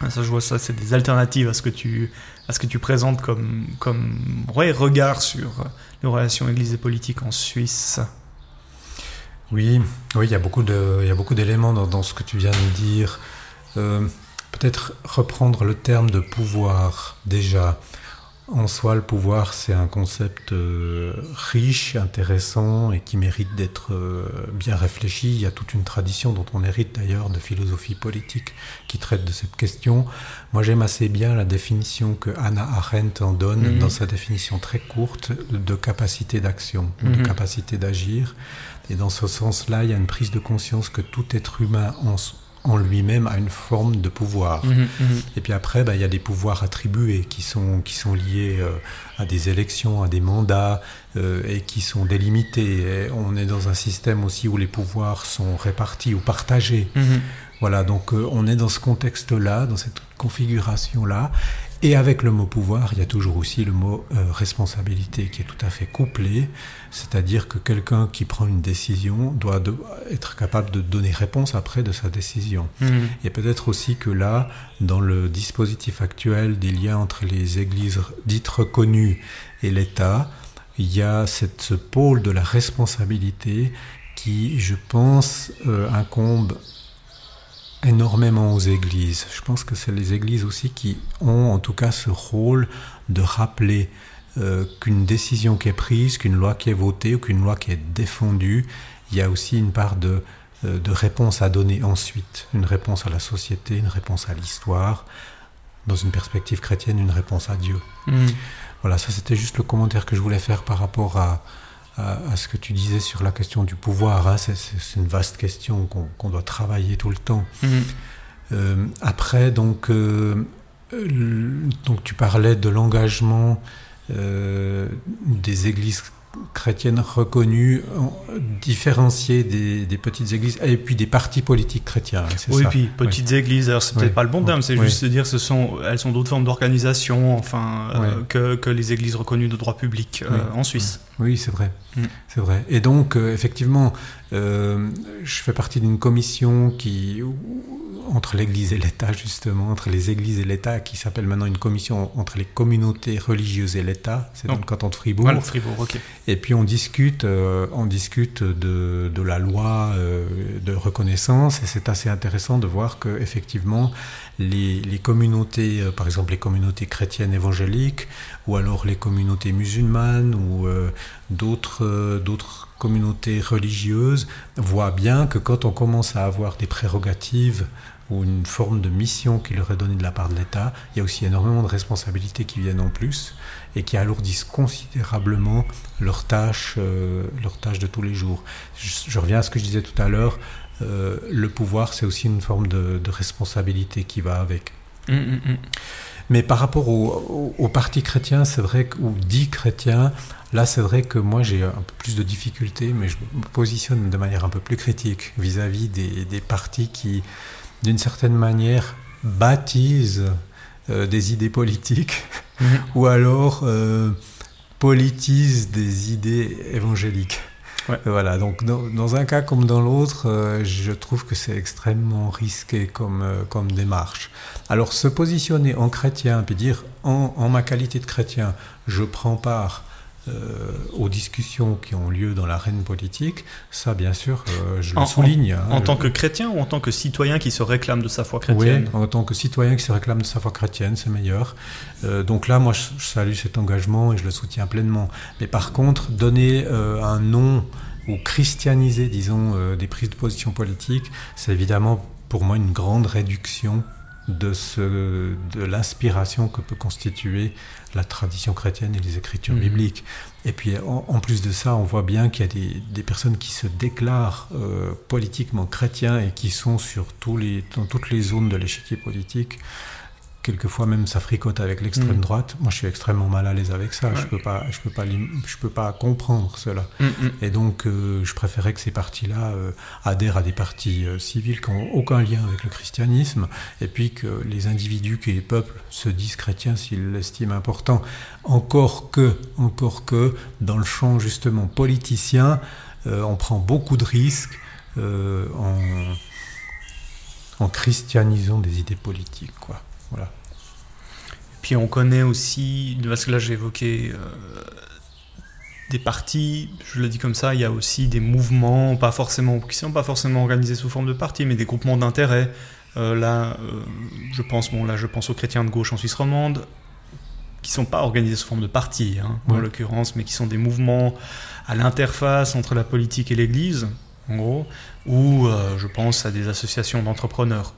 Ah, ça, je vois ça, c'est des alternatives à ce que tu, à ce que tu présentes comme, comme regard sur les relations Église et politique en Suisse. Oui, oui, il y a beaucoup de, il y a beaucoup d'éléments dans, ce que tu viens de dire. Euh, peut-être reprendre le terme de pouvoir déjà. En soi, le pouvoir, c'est un concept euh, riche, intéressant et qui mérite d'être euh, bien réfléchi. Il y a toute une tradition dont on hérite d'ailleurs de philosophie politique qui traite de cette question. Moi, j'aime assez bien la définition que Hannah Arendt en donne mhm. dans sa définition très courte de capacité d'action, de mhm. capacité d'agir. Et dans ce sens-là, il y a une prise de conscience que tout être humain en, en lui-même a une forme de pouvoir. Mhm, mhm. Et puis après, bah, il y a des pouvoirs attribués qui sont, qui sont liés euh, à des élections, à des mandats, euh, et qui sont délimités. on est dans un système aussi où les pouvoirs sont répartis ou partagés. Mhm. Voilà, donc euh, on est dans ce contexte-là, dans cette configuration-là. Et avec le mot pouvoir, il y a toujours aussi le mot euh, responsabilité qui est tout à fait couplé, c'est-à-dire que quelqu'un qui prend une décision doit être capable de donner réponse après de sa décision. Mmh. Et peut-être aussi que là, dans le dispositif actuel des liens entre les églises dites reconnues et l'État, il y a cette, ce pôle de la responsabilité qui, je pense, euh, incombe énormément aux églises. Je pense que c'est les églises aussi qui ont en tout cas ce rôle de rappeler euh, qu'une décision qui est prise, qu'une loi qui est votée ou qu'une loi qui est défendue, il y a aussi une part de, euh, de réponse à donner ensuite. Une réponse à la société, une réponse à l'histoire, dans une perspective chrétienne, une réponse à Dieu. Mm. Voilà, ça c'était juste le commentaire que je voulais faire par rapport à, à, ce que tu disais sur la question du pouvoir. Hein. C'est une vaste question qu'on doit travailler tout le temps. Mhm. Euh, après, donc, euh, donc, tu parlais de l'engagement euh, des églises chrétiennes reconnues, différenciées des, petites églises et puis des partis politiques chrétiens. Oui, ça. puis petites églises, alors c'est peut-être pas le bon terme, c'est juste de dire ce sont, elles sont d'autres formes d'organisation enfin, que, que, les églises reconnues de droit public en Suisse. Oui, c'est vrai. Mm. C'est vrai. Et donc, euh, effectivement, euh, je fais partie d'une commission qui, entre l'Église et l'État, justement, entre les Églises et l'État, qui s'appelle maintenant une commission entre les communautés religieuses et l'État. C'est dans le canton de Fribourg. Fribourg, ok. Et puis on discute, euh, on discute de, de la loi de reconnaissance, et c'est assez intéressant de voir que effectivement les, communautés, par exemple les communautés chrétiennes évangéliques, ou alors les communautés musulmanes ou d'autres euh, d'autres communautés religieuses voient bien que quand on commence à avoir des prérogatives ou une forme de mission qui leur est donnée de la part de l'État, il y a aussi énormément de responsabilités qui viennent en plus et qui alourdissent considérablement euh, leurs tâches de tous les jours. Je, reviens à ce que je disais tout à l'heure, euh, le pouvoir c'est aussi une forme de, responsabilité qui va avec. Hum, hum, hum. Mais par rapport au, au, parti chrétien, c'est vrai, ou dit chrétien, là c'est vrai que moi j'ai un peu plus de difficultés, mais je me positionne de manière un peu plus critique vis-à-vis des, des, partis qui, d'une certaine manière, baptisent euh, des idées politiques ou alors euh, politisent des idées évangéliques. Voilà, donc dans, un cas comme dans l'autre, euh, je trouve que c'est extrêmement risqué comme, euh, comme démarche. Alors se positionner en chrétien, puis dire en, en ma qualité de chrétien, je prends part aux discussions qui ont lieu dans l'arène politique, ça bien sûr, euh, je le souligne. En, hein, tant que chrétien ou en tant que citoyen qui se réclame de sa foi chrétienne Oui, en tant que citoyen qui se réclame de sa foi chrétienne, c'est meilleur. Euh, donc là, moi, je, salue cet engagement et je le soutiens pleinement. Mais par contre, donner un nom ou christianiser, disons, des prises de position politiques, c'est évidemment pour moi une grande réduction de, ce, de l'inspiration que peut constituer la tradition chrétienne et les écritures mhm. bibliques. Et puis en, plus de ça, on voit bien qu'il y a des, des, personnes qui se déclarent euh, politiquement chrétiens et qui sont sur tous les, dans toutes les zones de l'échiquier politique quelquefois même ça fricote avec l'extrême mm. droite. Moi, je suis extrêmement mal à l'aise avec ça. Je peux pas, je peux pas, je peux pas comprendre cela. Mm, mm. Et donc, euh, je préférais que ces partis-là euh, adhèrent à des partis euh, civils qui n'ont aucun lien avec le christianisme, et puis que les individus, que les peuples se disent chrétiens s'ils l'estiment important. Encore que, encore que, dans le champ justement politicien, on prend beaucoup de risques en, en christianisant des idées politiques, quoi. Voilà. Puis on connaît aussi, parce que là j'ai évoqué euh, des partis, je le dis comme ça, il y a aussi des mouvements, pas forcément, qui ne sont pas forcément organisés sous forme de partis, mais des groupements d'intérêt. Euh, là, euh, je pense, bon, là, je pense aux chrétiens de gauche en Suisse romande, qui ne sont pas organisés sous forme de partis, hein, en l'occurrence, mais qui sont des mouvements à l'interface entre la politique et l'Église, en gros, ou je pense à des associations d'entrepreneurs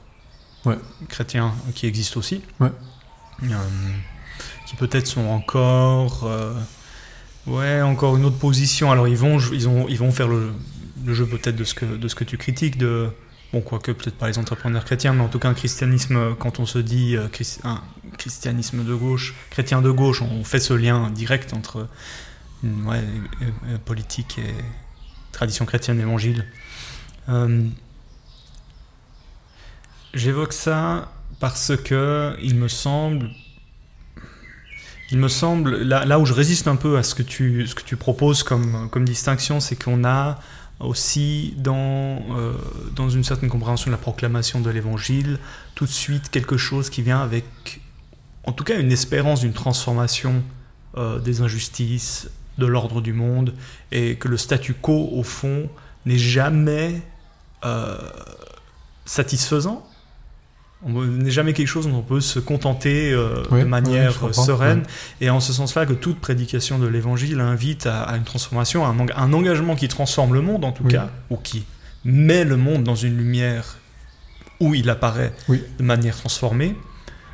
chrétiens qui existent aussi, euh, qui peut-être sont encore, euh, ouais, encore une autre position. Alors ils vont, ils ont, ils vont faire le, jeu peut-être de ce que de ce que tu critiques de bon quoique peut-être pas les entrepreneurs chrétiens, mais en tout cas un christianisme quand on se dit euh, un christianisme de gauche, chrétien de gauche, on fait ce lien direct entre ouais, politique et tradition chrétienne évangile. J'évoque ça parce que il me semble, il me semble là, où je résiste un peu à ce que tu, ce que tu proposes comme, comme distinction, c'est qu'on a aussi dans, euh, dans une certaine compréhension de la proclamation de l'évangile, tout de suite quelque chose qui vient avec, en tout cas, une espérance d'une transformation euh, des injustices, de l'ordre du monde, et que le statu quo, au fond, n'est jamais euh, satisfaisant on n'est jamais quelque chose dont on peut se contenter euh, de manière sereine. Et en ce sens-là, que toute prédication de l'évangile invite à, une transformation, à un, engagement qui transforme le monde en tout cas, ou qui met le monde dans une lumière où il apparaît de manière transformée.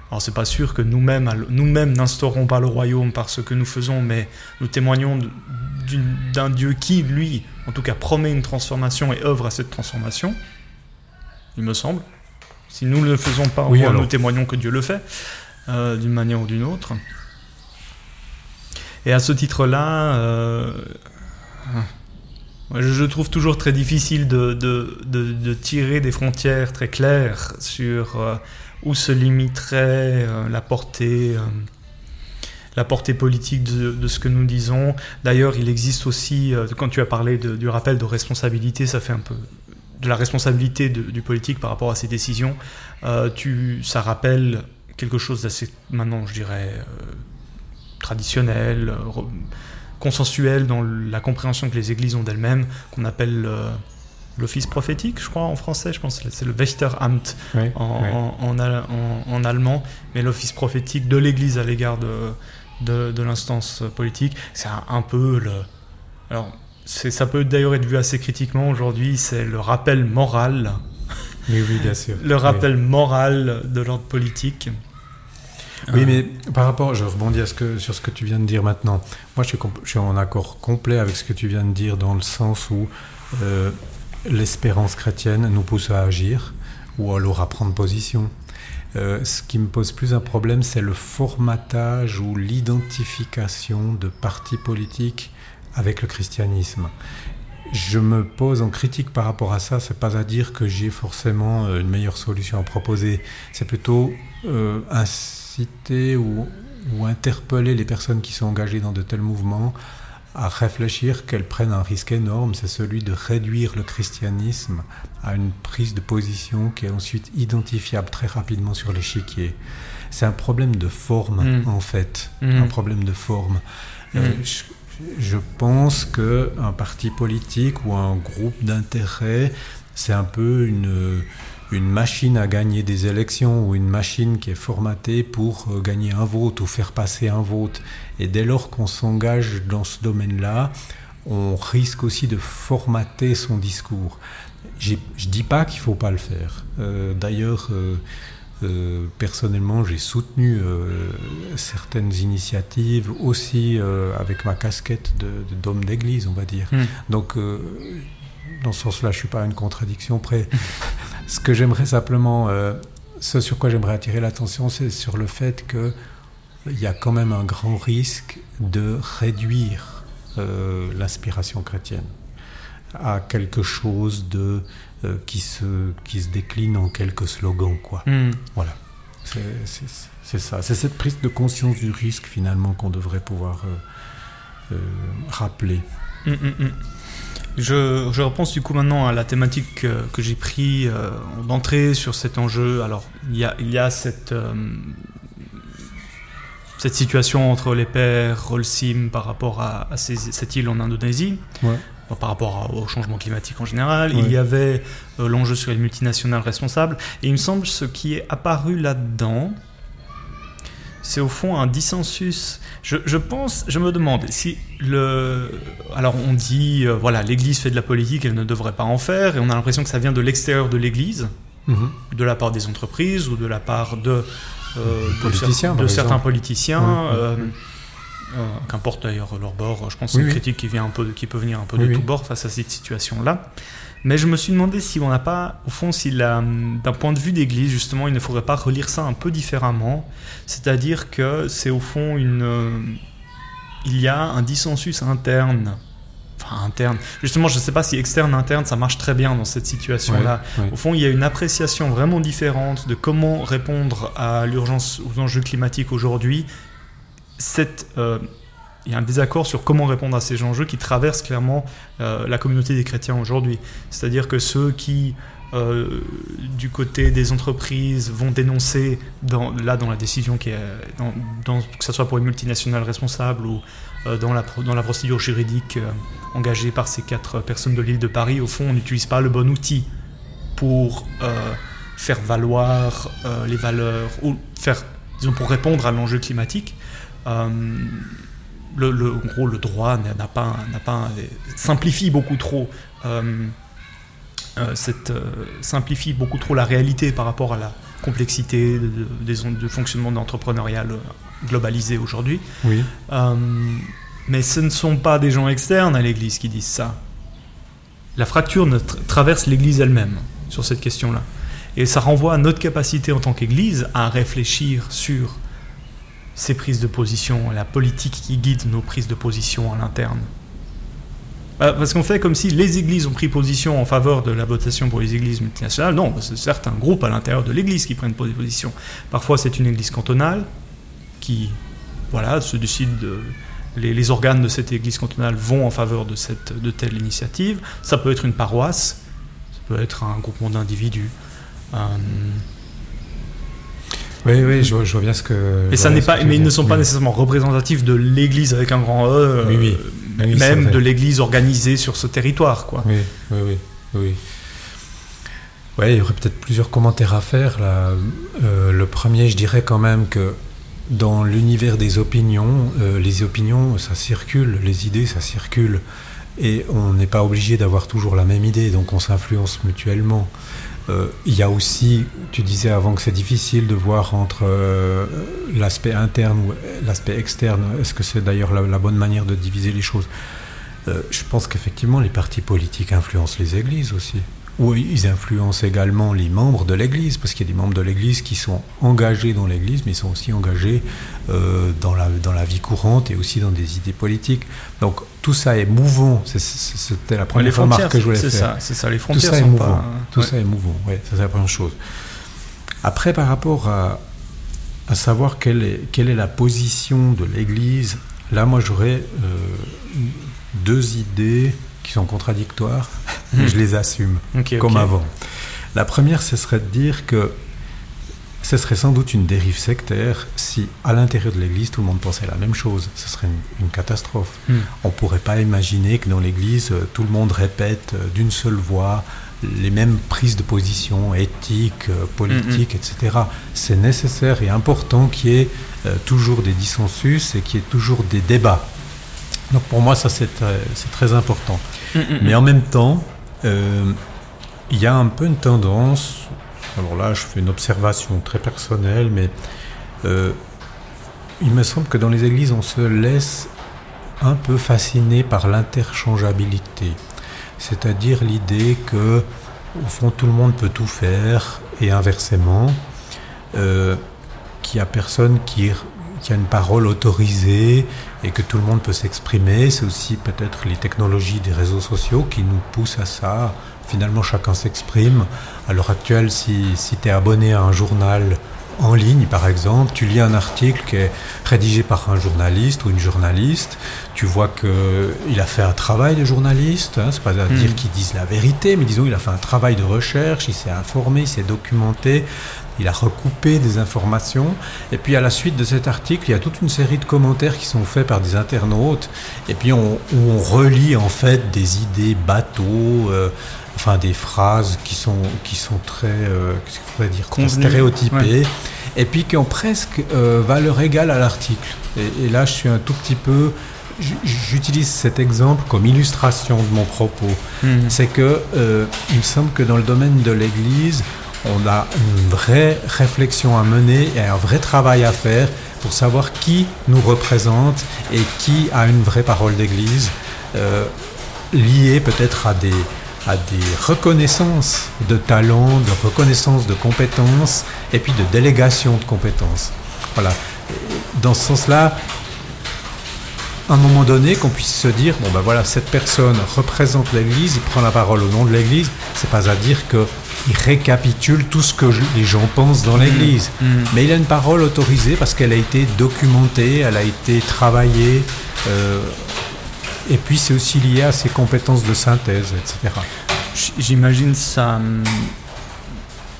Alors c'est pas sûr que nous-mêmes nous-mêmes n'instaurons pas le royaume par ce que nous faisons, mais nous témoignons d'un Dieu qui, lui, en tout cas, promet une transformation et œuvre à cette transformation, il me semble. Si nous ne le faisons pas, nous témoignons que Dieu le fait, euh, d'une manière ou d'une autre. Et à ce titre-là, euh, je trouve toujours très difficile de, tirer des frontières très claires sur euh, où se limiterait la portée la portée politique de, ce que nous disons. D'ailleurs, il existe aussi, quand tu as parlé du rappel de responsabilité, ça fait un peu de la responsabilité du politique par rapport à ses décisions, euh, tu, ça rappelle quelque chose d'assez, maintenant, je dirais, euh, traditionnel, consensuel dans la compréhension que les églises ont d'elles-mêmes, qu'on appelle euh, l'office prophétique, je crois, en français, je pense c'est le Wächteramt en, En, allemand, mais l'office prophétique de l'église à l'égard de, de, l'instance politique, c'est un, un, peu le... Alors, ça peut d'ailleurs être vu assez critiquement aujourd'hui, c'est le rappel moral. Oui, oui, bien sûr. le rappel moral de l'ordre politique. Oui, mais par rapport, je rebondis ce que, sur ce que tu viens de dire maintenant. Moi, je suis, en accord complet avec ce que tu viens de dire dans le sens où euh, l'espérance chrétienne nous pousse à agir ou alors à prendre position. Euh, ce qui me pose plus un problème, c'est le formatage ou l'identification de partis politiques avec le christianisme. Je me pose en critique par rapport à ça, c'est pas à dire que j'ai forcément euh, une meilleure solution à proposer, c'est plutôt euh, inciter ou, ou, interpeller les personnes qui sont engagées dans de tels mouvements à réfléchir qu'elles prennent un risque énorme, c'est celui de réduire le christianisme à une prise de position qui est ensuite identifiable très rapidement sur l'échiquier. C'est un problème de forme, Mm. en fait, Mm. un problème de forme. Euh, Mm. je, je pense que un parti politique ou un groupe d'intérêt, c'est un peu une machine à gagner des élections ou une machine qui est formatée pour euh, gagner un vote ou faire passer un vote. Et dès lors qu'on s'engage dans ce domaine-là, on risque aussi de formater son discours. Je dis pas qu'il faut pas le faire. Euh, D'ailleurs, euh, euh, personnellement, j'ai soutenu euh, certaines initiatives aussi euh, avec ma casquette de- de- d'homme d'église, on va dire. Mm. Donc, dans ce sens-là, je suis pas à une contradiction près. ce que j'aimerais simplement, ce sur quoi j'aimerais attirer l'attention, c'est sur le fait que il y a quand même un grand risque de réduire l'inspiration chrétienne à quelque chose de euh, qui se qui se décline en quelques slogans, quoi. Hmm. Voilà. C'est- ça. C'est cette prise de conscience du risque finalement qu'on devrait pouvoir euh, euh, rappeler. Mm, mm, mm. Je, je repense du coup maintenant à la thématique que j'ai pris d'entrée sur cet enjeu. Alors, il y a, il y a cette, cette situation entre les pères Rolsim par rapport à, à ces- cette île en Indonésie, Ouais. Euh, par rapport au changement climatique en général. Il y avait euh, l'enjeu sur les multinationales responsables. Et il me semble ce qui est apparu là-dedans, c'est au fond un dissensus. Je, je pense, je me demande si le. Alors on dit, euh, voilà, l'Église fait de la politique, elle ne devrait pas en faire, et on a l'impression que ça vient de l'extérieur de l'Église, Mhm. de la part des entreprises ou de la part de, euh, de, Politiciens, certains politiciens. Euh. Euh, Qu'importe d'ailleurs leur bord, je pense que c'est une oui. critique qui, vient un peu, qui peut venir un peu Oui, de oui. tous bords face à cette situation-là. Mais je me suis demandé si on n'a pas, au fond, si d'un point de vue d'église, justement, il ne faudrait pas relire ça un peu différemment. C'est-à-dire que c'est au fond une. euh, il y a un dissensus interne. Enfin, interne. Justement, je ne sais pas si externe, interne, ça marche très bien dans cette situation-là. Ouais, ouais. Au fond, il y a une appréciation vraiment différente de comment répondre à l'urgence, aux enjeux climatiques aujourd'hui. Euh, il y a un désaccord sur comment répondre à ces enjeux qui traversent clairement euh, la communauté des chrétiens aujourd'hui. C'est-à-dire que ceux qui, euh, du côté des entreprises, vont dénoncer, là dans la décision qui que ce soit pour les multinationales responsables ou dans, la, dans la procédure juridique engagée par ces quatre personnes de l'île de Paris, au fond, on n'utilise pas le bon outil pour faire valoir les valeurs ou faire, disons, pour répondre à l'enjeu climatique. Euh, le, le- en gros, le droit n'a pas, n'a pas simplifie beaucoup trop euh, euh, cette, euh, simplifie beaucoup trop la réalité par rapport à la complexité de, de- des de fonctionnement d'entrepreneurial euh, globalisé aujourd'hui. Oui. Euh, mais ce ne sont pas des gens externes à l'Église qui disent ça. La fracture ne tra- traverse l'Église elle-même sur cette question-là. Et ça renvoie à notre capacité en tant qu'Église à réfléchir sur ces prises de position, la politique qui guide nos prises de position à l'interne. Bah, Parce qu'on fait comme si les églises ont pris position en faveur de la votation pour les églises multinationales. Non, c'est certains groupes à l'intérieur de l'église qui prennent position. Parfois, c'est une église cantonale qui voilà, se décide de, les, les organes de cette église cantonale vont en faveur de, cette, de telle initiative. Ça peut être une paroisse, ça peut être un groupement d'individus. Euh, Oui, oui, je vois, je vois bien ce que. et ça n'est pas, mais ils ne sont pas Oui. nécessairement représentatifs de l'église avec un grand E, euh, Oui, oui. m- Oui, c'est même de l'église organisée sur ce territoire, quoi. Oui, oui, oui, oui. Ouais, il y aurait peut-être plusieurs commentaires à faire là. Euh, le premier, je dirais quand même que dans l'univers des opinions, euh, les opinions, ça circule, les idées, ça circule, et on n'est pas obligé d'avoir toujours la même idée, donc on s'influence mutuellement. Euh, Il y a aussi, tu disais avant que c'est difficile de voir entre euh, l'aspect interne ou l'aspect externe. Est-ce que c'est d'ailleurs la, la bonne manière de diviser les choses? Euh, Je pense qu'effectivement, les partis politiques influencent les églises aussi. Ou ils influencent également les membres de l'église, parce qu'il y a des membres de l'église qui sont engagés dans l'église, mais ils sont aussi engagés euh, dans, la, dans la vie courante et aussi dans des idées politiques. Donc tout ça est mouvant. C'est- c'est- C'était la première remarque que je voulais c'est faire. ça, c'est ça, les Tout frontières ça est mouvant. pas... Tout ouais. ça est mouvant, ça c'est la première chose. Après, par rapport à, à savoir quelle est, quelle est la position de l'Église, là, moi, j'aurais, euh, deux idées qui sont contradictoires, mais Hmm. je les assume, comme avant. La première, ce serait de dire que ce serait sans doute une dérive sectaire si, à l'intérieur de l'Église, tout le monde pensait la même chose. Ce serait une, une catastrophe. Hmm. On ne pourrait pas imaginer que dans l'Église, euh, tout le monde répète euh, d'une seule voix les mêmes prises de position éthiques, euh, politiques, etc. C'est nécessaire et important qu'il y ait euh, toujours des dissensus et qu'il y ait toujours des débats. Donc pour moi, ça c'est très, c'est très important. Mais en même temps, euh, il y a un peu une tendance, alors là je fais une observation très personnelle, mais euh, il me semble que dans les églises on se laisse un peu fasciner par l'interchangeabilité. C'est-à-dire l'idée que au fond tout le monde peut tout faire et inversement, euh, qu'il n'y a personne qui, qui a une parole autorisée et que tout le monde peut s'exprimer. C'est aussi peut-être les technologies des réseaux sociaux qui nous poussent à ça. Finalement, chacun s'exprime. À l'heure actuelle, si, si tu es abonné à un journal en ligne, par exemple, tu lis un article qui est rédigé par un journaliste ou une journaliste, tu vois qu'il a fait un travail de journaliste, hein, c'est pas à dire Mm. qu'il dise la vérité, mais disons il a fait un travail de recherche, il s'est informé, il s'est documenté, il a recoupé des informations, et puis à la suite de cet article, il y a toute une série de commentaires qui sont faits par des internautes, et puis on, où on relie en fait des idées bateaux, euh, enfin des phrases qui sont, qui sont très, euh, dire, très stéréotypées, et puis qui ont presque euh, valeur égale à l'article. Et, et là, je suis un tout petit peu, j'utilise cet exemple comme illustration de mon propos. Hmm. C'est que euh, il me semble que dans le domaine de l'Église, on a une vraie réflexion à mener et un vrai travail à faire pour savoir qui nous représente et qui a une vraie parole d'Église, euh, liée peut-être à des, reconnaissances de talents, de reconnaissance de compétences et puis de délégation de compétences. Voilà. Dans ce sens-là, à un moment donné, qu'on puisse se dire, bon ben voilà, cette personne représente l'Église, il prend la parole au nom de l'Église, c'est pas à dire qu'il récapitule tout ce que les gens pensent dans l'Église. Hmm. Mais il a une parole autorisée parce qu'elle a été documentée, elle a été travaillée, euh, et puis c'est aussi lié à ses compétences de synthèse, etc. J'imagine ça.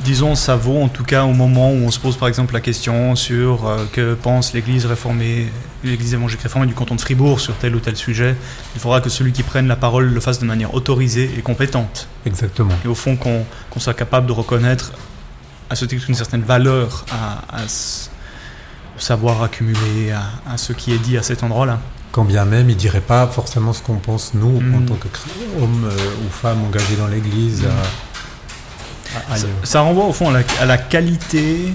Disons, ça vaut en tout cas au moment où on se pose par exemple la question sur euh, que pense l'Église réformée, l'Église évangélique réformée du canton de Fribourg sur tel ou tel sujet. Il faudra que celui qui prenne la parole le fasse de manière autorisée et compétente. Exactement. Et au fond, qu'on qu'on soit capable de reconnaître à ce titre une certaine valeur à, à au savoir accumulé, à, à ce qui est dit à cet endroit-là. Quand bien même, il dirait pas forcément ce qu'on pense nous, en Mm. tant que hommes euh, ou femmes engagés dans l'Église. Mm. À- Ça, renvoie au fond à la, à la qualité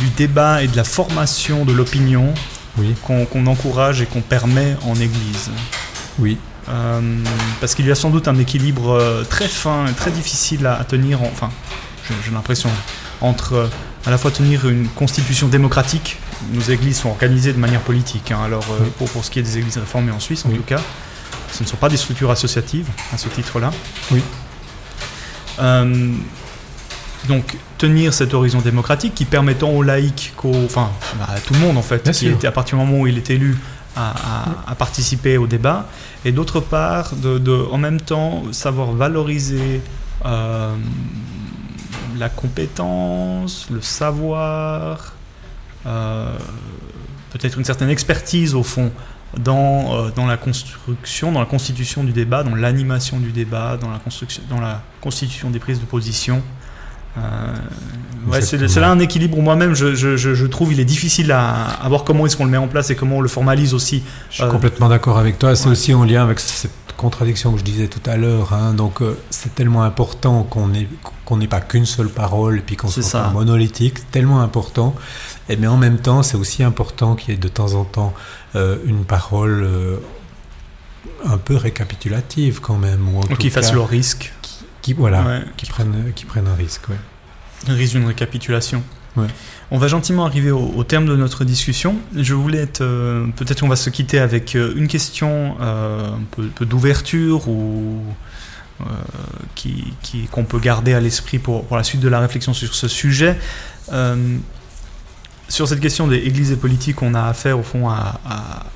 du débat et de la formation de l'opinion Oui, qu'on encourage et qu'on permet en Église. oui, Euh, parce qu'il y a sans doute un équilibre euh, très fin et très difficile à, à tenir, en- enfin, j'ai l'impression, entre euh, à la fois tenir une constitution démocratique, nos églises sont organisées de manière politique, hein, alors Oui. pour, pour ce qui est des églises réformées en Suisse en Oui. tout cas, ce ne sont pas des structures associatives à ce titre-là. Oui. Euh, donc tenir cet horizon démocratique qui permettant aux laïcs, enfin bah, à tout le monde en fait, qui était, à partir du moment où il est élu, à, à- à participer au débat, et d'autre part, de, de, en même temps, savoir valoriser euh, la compétence, le savoir, euh, peut-être une certaine expertise au fond dans, euh, dans la construction, dans la constitution du débat, dans l'animation du débat, dans la, construction, dans la constitution des prises de position. Euh, ouais, c'est là un équilibre où moi-même je, je, je, je trouve il est difficile à, à voir comment est-ce qu'on le met en place et comment on le formalise aussi. Je suis Euh, complètement d'accord avec toi. C'est ouais. aussi en lien avec cette contradiction que je disais tout à l'heure. hein. Donc, euh, c'est tellement important qu'on n'ait qu'on n'ait pas qu'une seule parole et puis qu'on soit pas monolithique. C'est tellement important. Et mais en même temps, c'est aussi important qu'il y ait de temps en temps euh, une parole un peu récapitulative quand même, ou en tout cas, le risque, qui voilà, Ouais. qui prennent qui prennent un risque. ouais. le risque d'une récapitulation. Ouais. On va gentiment arriver au, au terme de notre discussion. Je voulais être, euh, peut-être on va se quitter avec euh, une question euh, un peu, peu d'ouverture ou euh, qui, qui- qu'on peut garder à l'esprit pour, pour la suite de la réflexion sur ce sujet. Sur cette question des églises et politiques, on a affaire au fond à,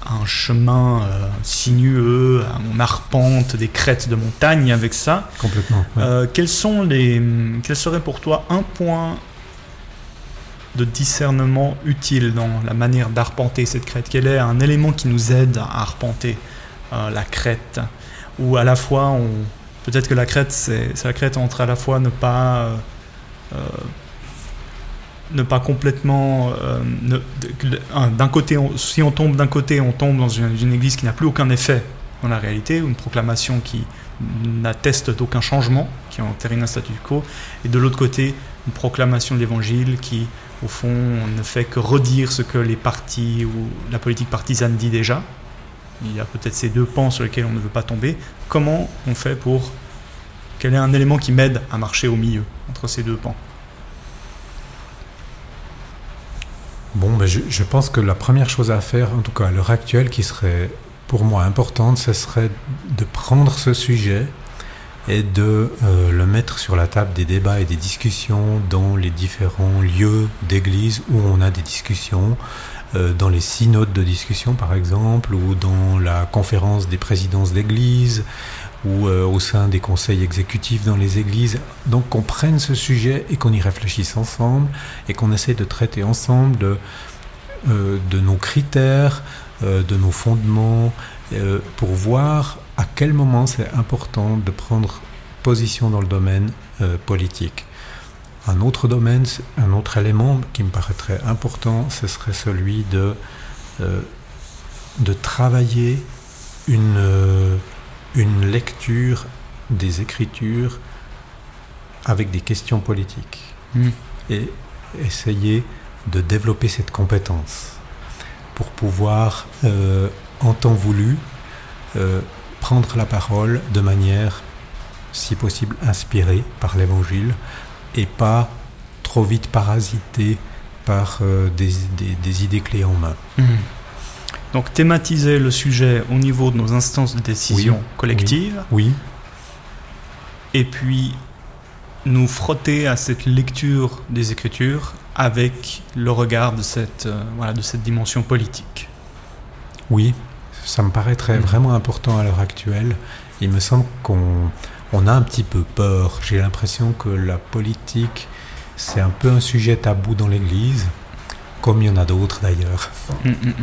un chemin euh, sinueux, on arpente des crêtes de montagne avec ça. Complètement. Euh, quels sont les, quel serait pour toi un point de discernement utile dans la manière d'arpenter cette crête? Quel est un élément qui nous aide à arpenter euh, la crête? Ou à la fois, on, peut-être que la crête, c'est, la crête entre à la fois ne pas ne pas complètement. Euh, d'un côté, si on tombe d'un côté, on tombe dans une, église qui n'a plus aucun effet dans la réalité, ou une proclamation qui n'atteste d'aucun changement, qui entérine un statu quo, et de l'autre côté, une proclamation de l'évangile qui, au fond, ne fait que redire ce que les partis ou la politique partisane dit déjà. Il y a peut-être ces deux pans sur lesquels on ne veut pas tomber. Comment on fait pour. Quel est un élément qui m'aide à marcher au milieu entre ces deux pans? Bon, mais je, pense que la première chose à faire, en tout cas à l'heure actuelle, qui serait pour moi importante, ce serait de prendre ce sujet et de euh, le mettre sur la table des débats et des discussions dans les différents lieux d'église où on a des discussions, euh, dans les synodes de discussion par exemple, ou dans la conférence des présidences d'église, ou euh, au sein des conseils exécutifs dans les églises. Donc qu'on prenne ce sujet et qu'on y réfléchisse ensemble et qu'on essaie de traiter ensemble de, euh, nos critères, euh, de nos fondements, pour voir à quel moment c'est important de prendre position dans le domaine politique. Un autre domaine, un autre élément qui me paraîtrait important, ce serait celui de, de travailler une une lecture des Écritures avec des questions politiques hmm. et essayer de développer cette compétence pour pouvoir, euh, en temps voulu, euh, prendre la parole de manière, si possible, inspirée par l'Évangile et pas trop vite parasité par euh, des, idées clés en main. Hmm. Donc thématiser le sujet au niveau de nos instances de décision collectives. Oui, Et puis nous frotter à cette lecture des Écritures avec le regard de cette, euh, voilà, de cette dimension politique. Oui, ça me paraîtrait mm. vraiment important à l'heure actuelle. Il me semble qu'on on a un petit peu peur. J'ai l'impression que la politique, c'est un peu un sujet tabou dans l'Église, comme il y en a d'autres d'ailleurs. Mm, mm,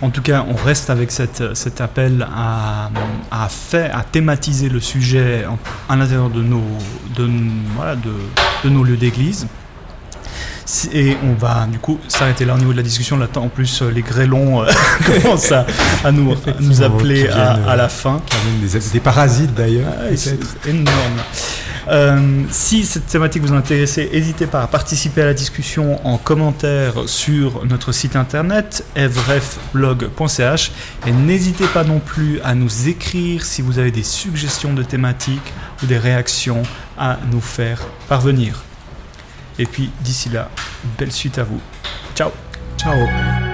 en tout cas, on reste avec cette, cet appel à, à, faire, à thématiser le sujet à l'intérieur de nos, de, voilà, de, de nos lieux d'église. Et on va du coup s'arrêter là au niveau de la discussion. Là, en plus, les grêlons euh, commencent à, à, nous, nous appeler à, à, la fin. Des, des parasites d'ailleurs. Ah, c'est énorme. Euh, si cette thématique vous intéresse, n'hésitez pas à participer à la discussion en commentaire sur notre site internet evrefblog.ch et n'hésitez pas non plus à nous écrire si vous avez des suggestions de thématiques ou des réactions à nous faire parvenir. Et puis d'ici là, belle suite à vous. Ciao Ciao